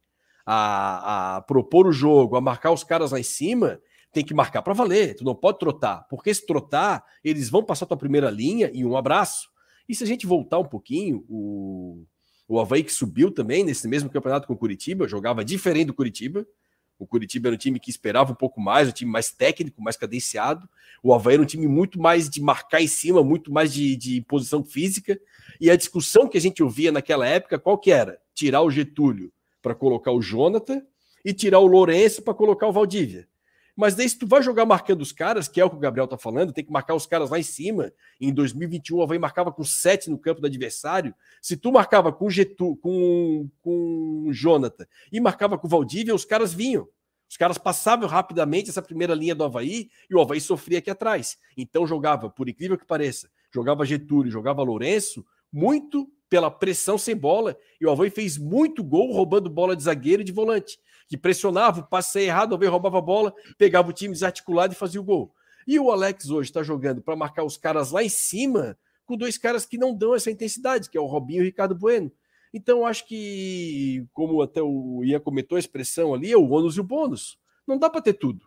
a, a, propor o jogo, a marcar os caras lá em cima, tem que marcar para valer. Tu não pode trotar, porque se trotar, eles vão passar tua primeira linha e um abraço. E se a gente voltar um pouquinho, o, o Havaí que subiu também nesse mesmo campeonato com o Curitiba, jogava diferente do Curitiba. O Curitiba era um time que esperava um pouco mais, um time mais técnico, mais cadenciado. O Havaí era um time muito mais de marcar em cima, muito mais de, de posição física. E a discussão que a gente ouvia naquela época, qual que era? Tirar o Getúlio para colocar o Jonathan e tirar o Lourenço para colocar o Valdívia. Mas daí, se tu vai jogar marcando os caras, que é o que o Gabriel tá falando, tem que marcar os caras lá em cima. Em 2021, o Havaí marcava com sete no campo do adversário. Se tu marcava com Getu, com, com Jonathan e marcava com Valdívia, os caras vinham. Os caras passavam rapidamente essa primeira linha do Havaí e o Havaí sofria aqui atrás. Então jogava, por incrível que pareça, jogava Getúlio, jogava Lourenço, muito pela pressão sem bola, e o Havaí fez muito gol roubando bola de zagueiro e de volante, que pressionava, o passe errado, Havaí roubava a bola, pegava o time desarticulado e fazia o gol. E o Alex hoje está jogando para marcar os caras lá em cima, com dois caras que não dão essa intensidade, que é o Robinho e o Ricardo Bueno. Então, acho que, como até o Ian comentou a expressão ali, é o ônus e o bônus. Não dá para ter tudo.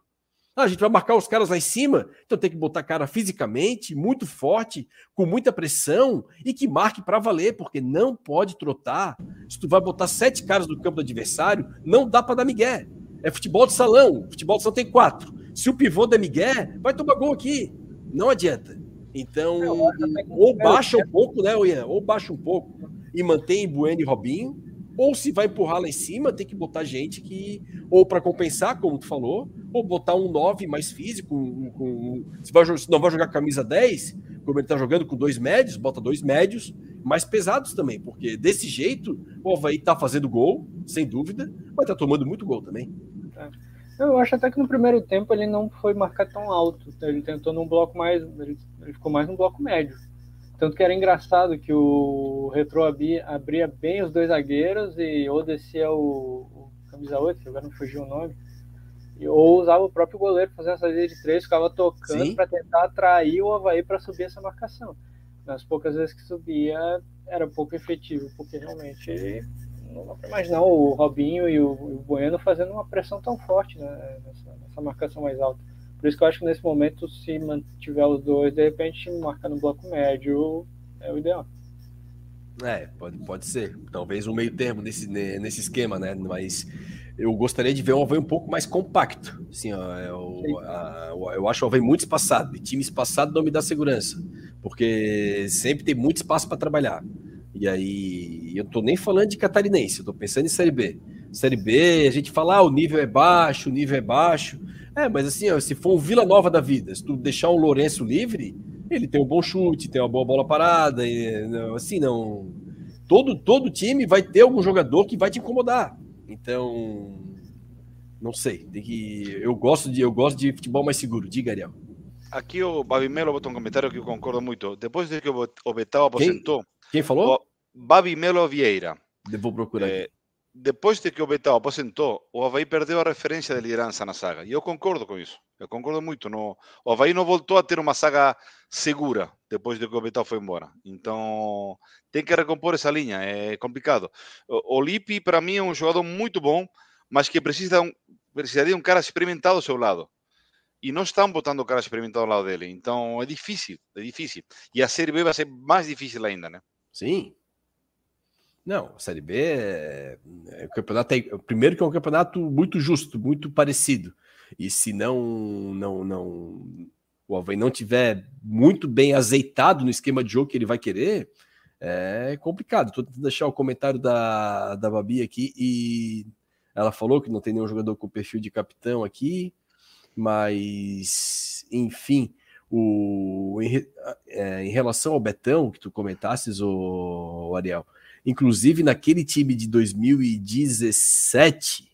Ah, a gente vai marcar os caras lá em cima, então tem que botar cara fisicamente, muito forte, com muita pressão e que marque para valer, porque não pode trotar. Se tu vai botar sete caras no campo do adversário, não dá para dar migué. É futebol de salão, futebol de salão tem quatro. Se o pivô der migué, vai tomar gol aqui. Não adianta. Então, ou baixa um pouco, né, Ian? Ou baixa um pouco e mantém Bueno e Robinho, ou se vai empurrar lá em cima, tem que botar gente que, ou para compensar, como tu falou, ou botar um 9 mais físico, com, com, se, vai, se não vai jogar camisa 10, como ele tá jogando com dois médios, bota dois médios, mais pesados também, porque desse jeito o Havaí tá fazendo gol, sem dúvida, mas tá tomando muito gol também. É. Eu acho até que no primeiro tempo ele não foi marcar tão alto, ele tentou num bloco mais, ele ficou mais num bloco médio. Tanto que era engraçado que o Retro abria, bem os dois zagueiros e ou descia o, o camisa 8, agora não fugiu o nome, e, ou usava o próprio goleiro fazendo essa linha de três, ficava tocando para tentar atrair o Havaí para subir essa marcação. Nas poucas vezes que subia, era pouco efetivo, porque realmente não dá para imaginar o Robinho e o, o Bueno fazendo uma pressão tão forte né, nessa, nessa marcação mais alta. Por isso que eu acho que nesse momento, se mantiver os dois, de repente, marcar no bloco médio é o ideal. É, pode, pode ser. Talvez um meio termo nesse, nesse esquema, né? Mas eu gostaria de ver um Havaí um pouco mais compacto. Assim, ó, eu, é a, eu acho o Havaí muito espaçado. E time espaçado não me dá segurança. Porque sempre tem muito espaço para trabalhar. E aí, eu tô nem falando de catarinense, eu tô pensando em Série B. Série B, a gente fala, ah, o nível é baixo, o nível é baixo. É, mas assim, ó, se for um Vila Nova da vida, se tu deixar um Lourenço livre, ele tem um bom chute, tem uma boa bola parada, e, assim, não. Todo, todo time vai ter algum jogador que vai te incomodar. Então, não sei. Tem que, eu, gosto de, eu gosto de futebol mais seguro. Diga, Ariel. Aqui o Babi Melo botou um comentário que eu concordo muito. Depois de que o Betal aposentou. Quem, quem falou? Babi Melo Vieira. Vou procurar. É, depois de que o Betal aposentou, o Havaí perdeu a referência de liderança na saga. E eu concordo com isso. Eu concordo muito. No, o Havaí não voltou a ter uma saga segura depois de que o Betal foi embora. Então, tem que recompor essa linha. É complicado. O, o Lipe, para mim, é um jogador muito bom, mas que precisa um, precisaria um cara experimentado ao seu lado. E não estão botando o cara experimentado ao lado dele. Então, é difícil. É difícil. E a Série B vai ser mais difícil ainda, né? Sim, não, a Série B é, é o campeonato é, primeiro que é um campeonato muito justo, muito parecido. E se não não não o Havaí não tiver muito bem azeitado no esquema de jogo que ele vai querer, é complicado. Estou tentando deixar o comentário da, da Babi aqui e Ela falou que não tem nenhum jogador com perfil de capitão aqui, mas enfim, o, em, é, em relação ao Betão, que tu comentasses, o, o Ariel, inclusive naquele time de 2017,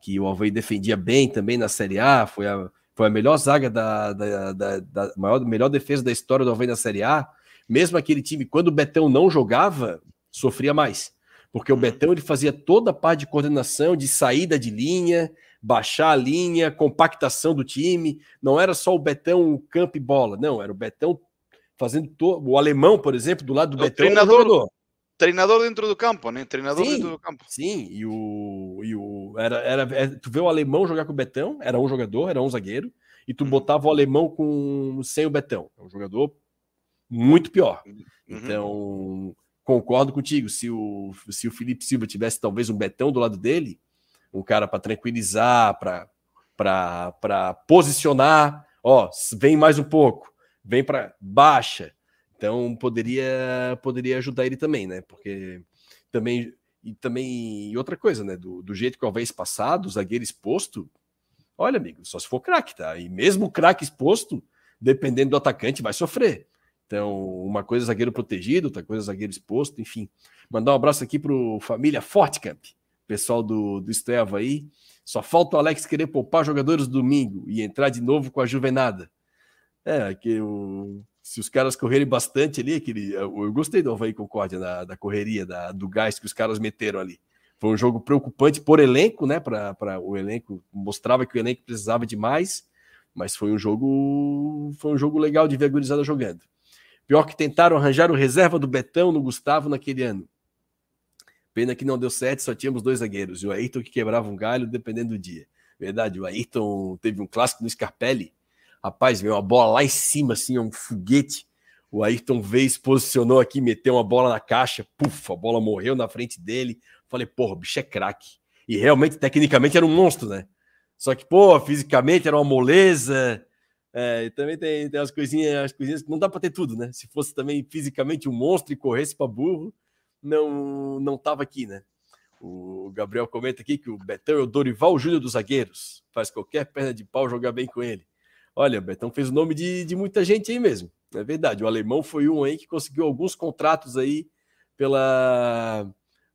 que o Havaí defendia bem também na Série A, foi a, foi a melhor zaga da, da, da, da maior, melhor defesa da história do Havaí na Série A. Mesmo aquele time, quando o Betão não jogava, sofria mais. Porque o uhum. Betão ele fazia toda a parte de coordenação, de saída de linha, baixar a linha, compactação do time. Não era só o Betão campo e bola, não, era o Betão fazendo todo. O alemão, por exemplo, do lado do o Betão. Treinador, treinador dentro do campo, né? Treinador sim, dentro do campo. Sim, e o. E o era, era, é, tu vê o alemão jogar com o Betão, era um jogador, era um zagueiro, e tu uhum. botava o alemão com sem o Betão. É um jogador muito pior. Uhum. Então, concordo contigo. Se o, se o Felipe Silva tivesse talvez um Betão do lado dele, um cara para tranquilizar, para posicionar, ó, vem mais um pouco, vem para baixa. Então poderia poderia ajudar ele também, né? Porque também e também e outra coisa, né? Do, do jeito que o vez passado, o zagueiro exposto, olha, amigo, só se for craque, tá? E mesmo craque exposto, dependendo do atacante, vai sofrer. Então, uma coisa é zagueiro protegido, outra coisa é zagueiro exposto, enfim. Mandar um abraço aqui para o família Fortcamp, pessoal do, do Esteva aí. Só falta o Alex querer poupar jogadores do domingo e entrar de novo com a Juvenada. É, que o, se os caras correrem bastante ali, aquele, eu, eu gostei do Havaí Concórdia, da, da correria, da, do gás que os caras meteram ali. Foi um jogo preocupante por elenco, né? Para o elenco, mostrava que o elenco precisava de mais, mas foi um jogo foi um jogo legal de ver a gurizada jogando. Pior que tentaram arranjar o reserva do Betão no Gustavo naquele ano. Pena que não deu certo, só tínhamos dois zagueiros. E o Ayrton que quebrava um galho dependendo do dia. Verdade, o Ayrton teve um clássico no Scarpelli. Rapaz, veio uma bola lá em cima, assim, um foguete. O Ayrton veio, se posicionou aqui, meteu uma bola na caixa. Puf, a bola morreu na frente dele. Falei, porra, o bicho é craque. E realmente, tecnicamente, era um monstro, né? Só que, pô, fisicamente era uma moleza. É, e também tem, tem as coisinhas, as coisinhas que não dá para ter tudo, né? Se fosse também fisicamente um monstro e corresse para burro, não não estava aqui, né? O Gabriel comenta aqui que o Betão é o Dorival Júnior dos zagueiros. Faz qualquer perna de pau jogar bem com ele. Olha, Betão fez o nome de, de muita gente aí mesmo. É verdade. O alemão foi um aí que conseguiu alguns contratos aí pela,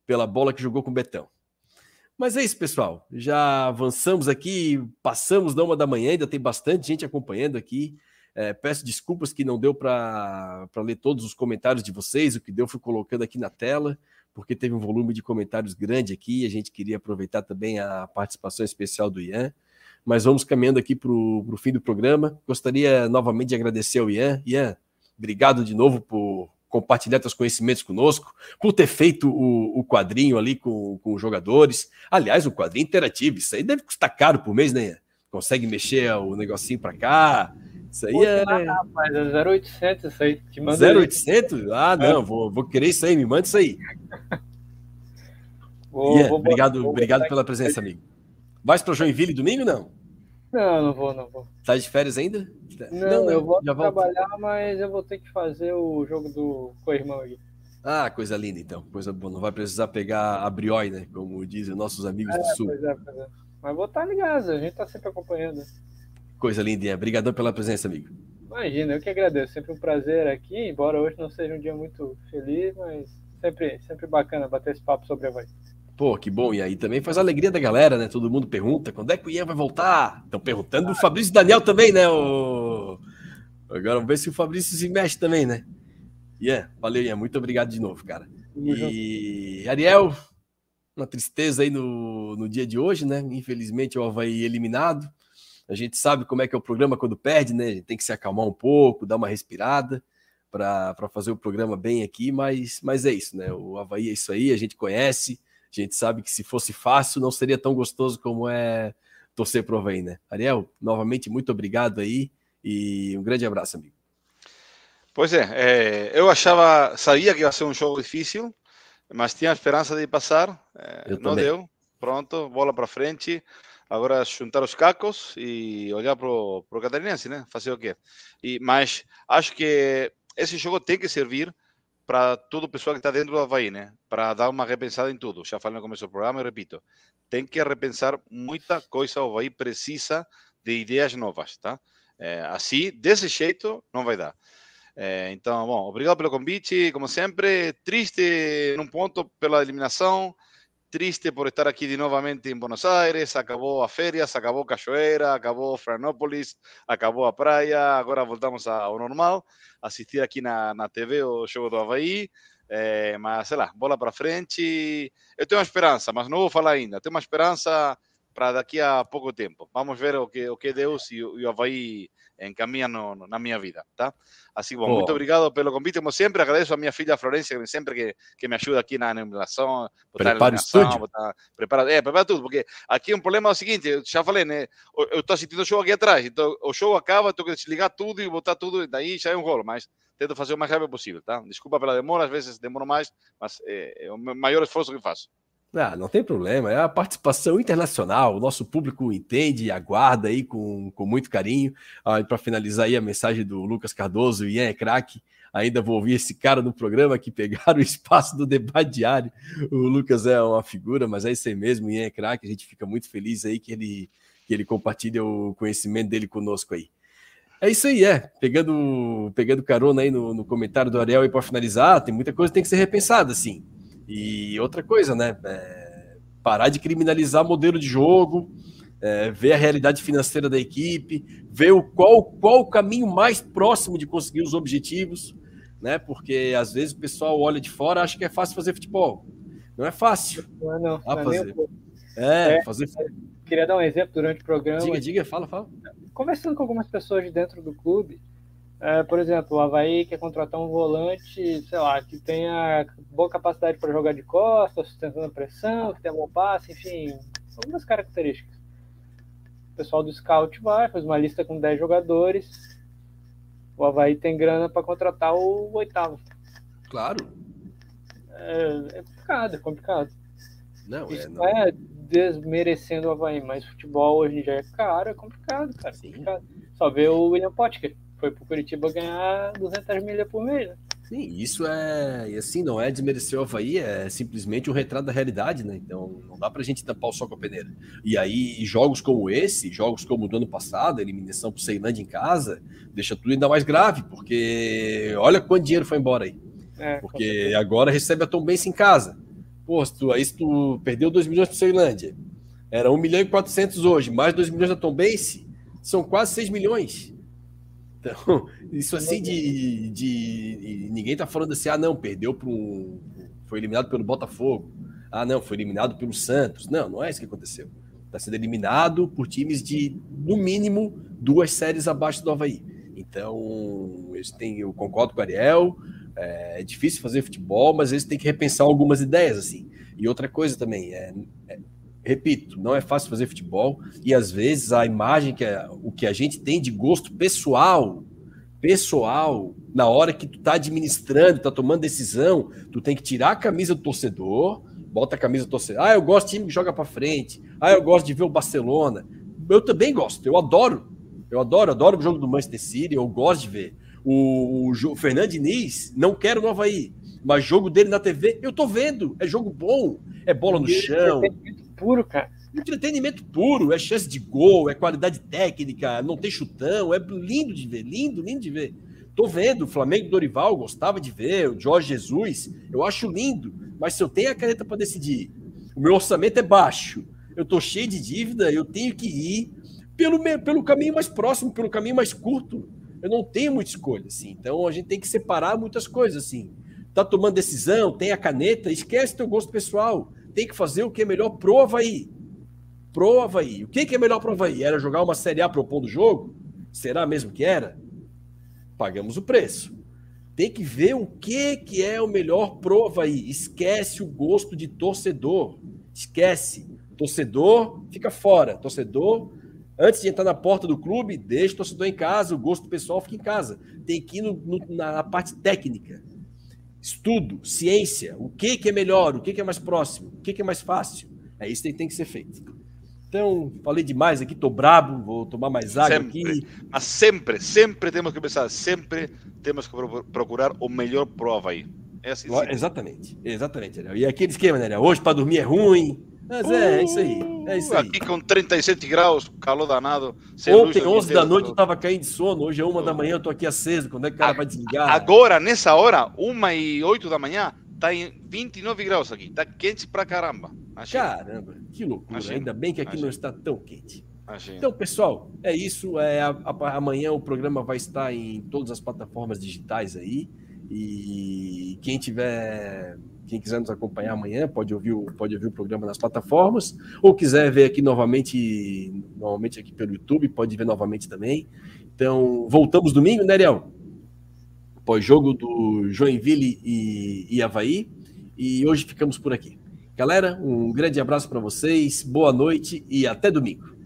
pela bola que jogou com o Betão. Mas é isso, pessoal. Já avançamos aqui, passamos da uma da manhã, ainda tem bastante gente acompanhando aqui. É, peço desculpas que não deu para ler todos os comentários de vocês, o que deu fui colocando aqui na tela, porque teve um volume de comentários grande aqui, a gente queria aproveitar também a participação especial do Ian, mas vamos caminhando aqui para o fim do programa. Gostaria novamente de agradecer ao Ian. Ian, obrigado de novo por compartilhar seus conhecimentos conosco, por ter feito o, o quadrinho ali com, com os jogadores. Aliás, o quadrinho interativo, isso aí deve custar caro por mês, né, Ian? Consegue mexer o negocinho para cá, isso aí Pô, é. rapaz, é 0800 isso aí. Te manda 0800? Ah, não, é. vou, vou querer isso aí, me manda isso aí. Vou, yeah, vou, obrigado vou, obrigado pela presença, amigo. Vai para Joinville domingo não? Não, não vou, não vou. Tá de férias ainda? Não, não eu vou trabalhar, volto. mas eu vou ter que fazer o jogo do co-irmão aqui. Ah, coisa linda, então. Coisa boa. Não vai precisar pegar a brioi, né? Como dizem nossos amigos é, do Sul. Pois é, pois é. Mas vou estar ligado, a gente tá sempre acompanhando. Coisa linda, Obrigadão pela presença, amigo. Imagina, eu que agradeço. Sempre um prazer aqui, embora hoje não seja um dia muito feliz, mas sempre, sempre bacana bater esse papo sobre a voz. Pô, que bom. E aí também faz a alegria da galera, né? Todo mundo pergunta quando é que o Ian vai voltar. Estão perguntando o Fabrício e Daniel também, né? O... Agora vamos ver se o Fabrício se mexe também, né? Ian, valeu, Ian. Muito obrigado de novo, cara. E Ariel, uma tristeza aí no, no dia de hoje, né? Infelizmente o Havaí eliminado. A gente sabe como é que é o programa quando perde, né? A gente tem que se acalmar um pouco, dar uma respirada para fazer o programa bem aqui, mas, mas é isso, né? O Havaí é isso aí, a gente conhece, a gente sabe que se fosse fácil não seria tão gostoso como é torcer pro Havaí, né? Ariel, novamente, muito obrigado aí e um grande abraço, amigo. Pois é, é eu achava, sabia que ia ser um jogo difícil, mas tinha a esperança de passar, é, não também. deu, pronto, bola para frente, agora juntar os cacos e olhar para o catarinense, né? Fazer o quê? E, mas acho que esse jogo tem que servir para todo o pessoal que está dentro do Havaí, né? Para dar uma repensada em tudo. Já falei no começo do programa e repito. tem que repensar muita coisa. O Havaí precisa de ideias novas, tá? É, assim, desse jeito, não vai dar. É, então, bom, obrigado pelo convite, como sempre. Triste num ponto pela eliminação, triste por estar aqui de novamente em Buenos Aires. Acabou a férias, acabou Cachoeira, acabou Florianópolis, acabou a praia. Agora voltamos ao normal. Assistir aqui na, na TV o jogo do Havaí. É, mas, sei lá, bola para frente. Eu tenho uma esperança, mas não vou falar ainda. Tenho uma esperança para daqui a pouco tempo. Vamos ver o que, o que Deus e, o Havaí encaminham no, na minha vida, tá? Assim, bom, oh. muito obrigado pelo convite, como sempre. Agradeço a minha filha Florência, que sempre que, que me ajuda aqui na animação. Prepara o. Botar, prepara, é, prepara tudo, porque aqui um problema é o seguinte, já falei, né? Eu estou assistindo o show aqui atrás, então o show acaba, tenho que desligar tudo e botar tudo, daí já é um rolo, mas tento fazer o mais rápido possível, tá? Desculpa pela demora, às vezes demoro mais, mas é, é o maior esforço que faço. Ah, não tem problema, é a participação internacional, o nosso público entende e aguarda aí com, com muito carinho. Ah, Para finalizar aí a mensagem do Lucas Cardoso, Ian é craque, ainda vou ouvir esse cara no programa que pegaram o espaço do debate diário. O Lucas é uma figura, mas é isso aí mesmo, Ian é craque, a gente fica muito feliz aí que ele, que ele compartilha o conhecimento dele conosco aí. É isso aí, é. Pegando, pegando carona aí no, no comentário do Ariel e para finalizar, tem muita coisa que tem que ser repensada, assim. E outra coisa, né? É parar de criminalizar modelo de jogo, é, ver a realidade financeira da equipe, ver o qual, qual o caminho mais próximo de conseguir os objetivos, né? Porque às vezes o pessoal olha de fora e acha que é fácil fazer futebol. Não é fácil. Não, é não, não é fazer. É, é, fazer. Queria dar um exemplo durante o programa. Diga, diga, fala, fala. Conversando com algumas pessoas de dentro do clube, é, por exemplo, o Havaí quer contratar um volante, sei lá, que tenha boa capacidade para jogar de costas, sustentando a pressão, que tenha bom passe, enfim, algumas características. O pessoal do Scout vai, faz uma lista com 10 jogadores. O Havaí tem grana para contratar o oitavo. Claro. É, é complicado, é complicado. Não, Isso é, não. é desmerecendo o Havaí, mas futebol hoje em dia é caro, é complicado, cara. É complicado. Só ver o William Potker foi pro Curitiba ganhar 200 milhas por mês, né? Sim, isso é, e assim, não é desmerecer o Havaí, é simplesmente um retrato da realidade, né? Então, não dá pra gente tampar o sol com a peneira. E aí, jogos como esse, jogos como o do ano passado, a eliminação pro Ceilândia em casa, deixa tudo ainda mais grave, porque olha quanto dinheiro foi embora aí. É, porque agora recebe a Tom Bense em casa. Pô, se tu, aí se tu perdeu 2 milhões pro Ceilândia, era 1 milhão e 400 hoje, mais 2 milhões da Tom Bense, são quase 6 milhões. Então, isso assim de, de, ninguém tá falando assim, ah, não, perdeu para um. Foi eliminado pelo Botafogo. Ah, não, foi eliminado pelo Santos. Não, não é isso que aconteceu. Está sendo eliminado por times de, no mínimo, duas séries abaixo do Havaí. Então, eles têm, eu concordo com o Ariel, é, é difícil fazer futebol, mas eles têm que repensar algumas ideias, assim. E outra coisa também, é, é repito, não é fácil fazer futebol e às vezes a imagem que é, o que a gente tem de gosto pessoal, pessoal, na hora que tu tá administrando, tá tomando decisão, tu tem que tirar a camisa do torcedor, bota a camisa do torcedor. Ah, eu gosto de time que joga para frente. Ah, eu gosto de ver o Barcelona. Eu também gosto, eu adoro. Eu adoro, adoro o jogo do Manchester City, eu gosto de ver. O, o, o Fernando Diniz não quero no Havaí, mas jogo dele na TV eu tô vendo. É jogo bom, é bola no chão puro, cara. Entretenimento puro, é chance de gol, é qualidade técnica, não tem chutão, é lindo de ver, lindo, lindo de ver. Tô vendo, o Flamengo Dorival, gostava de ver, o Jorge Jesus, eu acho lindo, mas se eu tenho a caneta para decidir, o meu orçamento é baixo, eu tô cheio de dívida, eu tenho que ir pelo, pelo caminho mais próximo, pelo caminho mais curto. Eu não tenho muita escolha, assim. Então a gente tem que separar muitas coisas, assim. Tá tomando decisão, tem a caneta, esquece teu gosto pessoal tem que fazer o que é melhor pro Havaí. Pro Havaí. O que, é melhor pro Havaí? Era jogar uma Série A propondo o jogo? Será mesmo que era? Pagamos o preço. Tem que ver o que, que é o melhor pro Havaí. Esquece o gosto de torcedor. Esquece. Torcedor fica fora. Torcedor, antes de entrar na porta do clube, deixa o torcedor em casa. O gosto pessoal fica em casa. Tem que ir no, no, na parte técnica estudo, ciência, o que, que é melhor, o que, que é mais próximo, o que, que é mais fácil. É isso que tem que ser feito. Então, falei demais aqui, tô brabo, vou tomar mais água sempre, aqui. Mas sempre, sempre temos que pensar, sempre temos que procurar o melhor prova aí. É assim, exatamente, exatamente. E aquele esquema, né? Hoje para dormir é ruim, Mas é, é isso aí. É isso aí. Aqui com 37 graus, calor danado. Ontem, 11 da noite, eu tava caindo de sono. Hoje é uma da manhã, eu tô aqui aceso. Quando é que o cara vai desligar? Agora, nessa hora, uma e 8 da manhã, tá em 29 graus aqui. Tá quente pra caramba. Imagina. Caramba, que loucura. Imagina. Ainda bem que aqui Imagina. não está tão quente. Então, pessoal, é isso. É, a, a, amanhã o programa vai estar em todas as plataformas digitais aí. E quem tiver, quem quiser nos acompanhar amanhã, pode ouvir o, pode ouvir o programa nas plataformas, ou quiser ver aqui novamente, novamente aqui pelo YouTube, pode ver novamente também. Então, voltamos domingo, né, Ariel? Pós-jogo do Joinville e, e Havaí. E hoje ficamos por aqui. Galera, um grande abraço para vocês, boa noite e até domingo.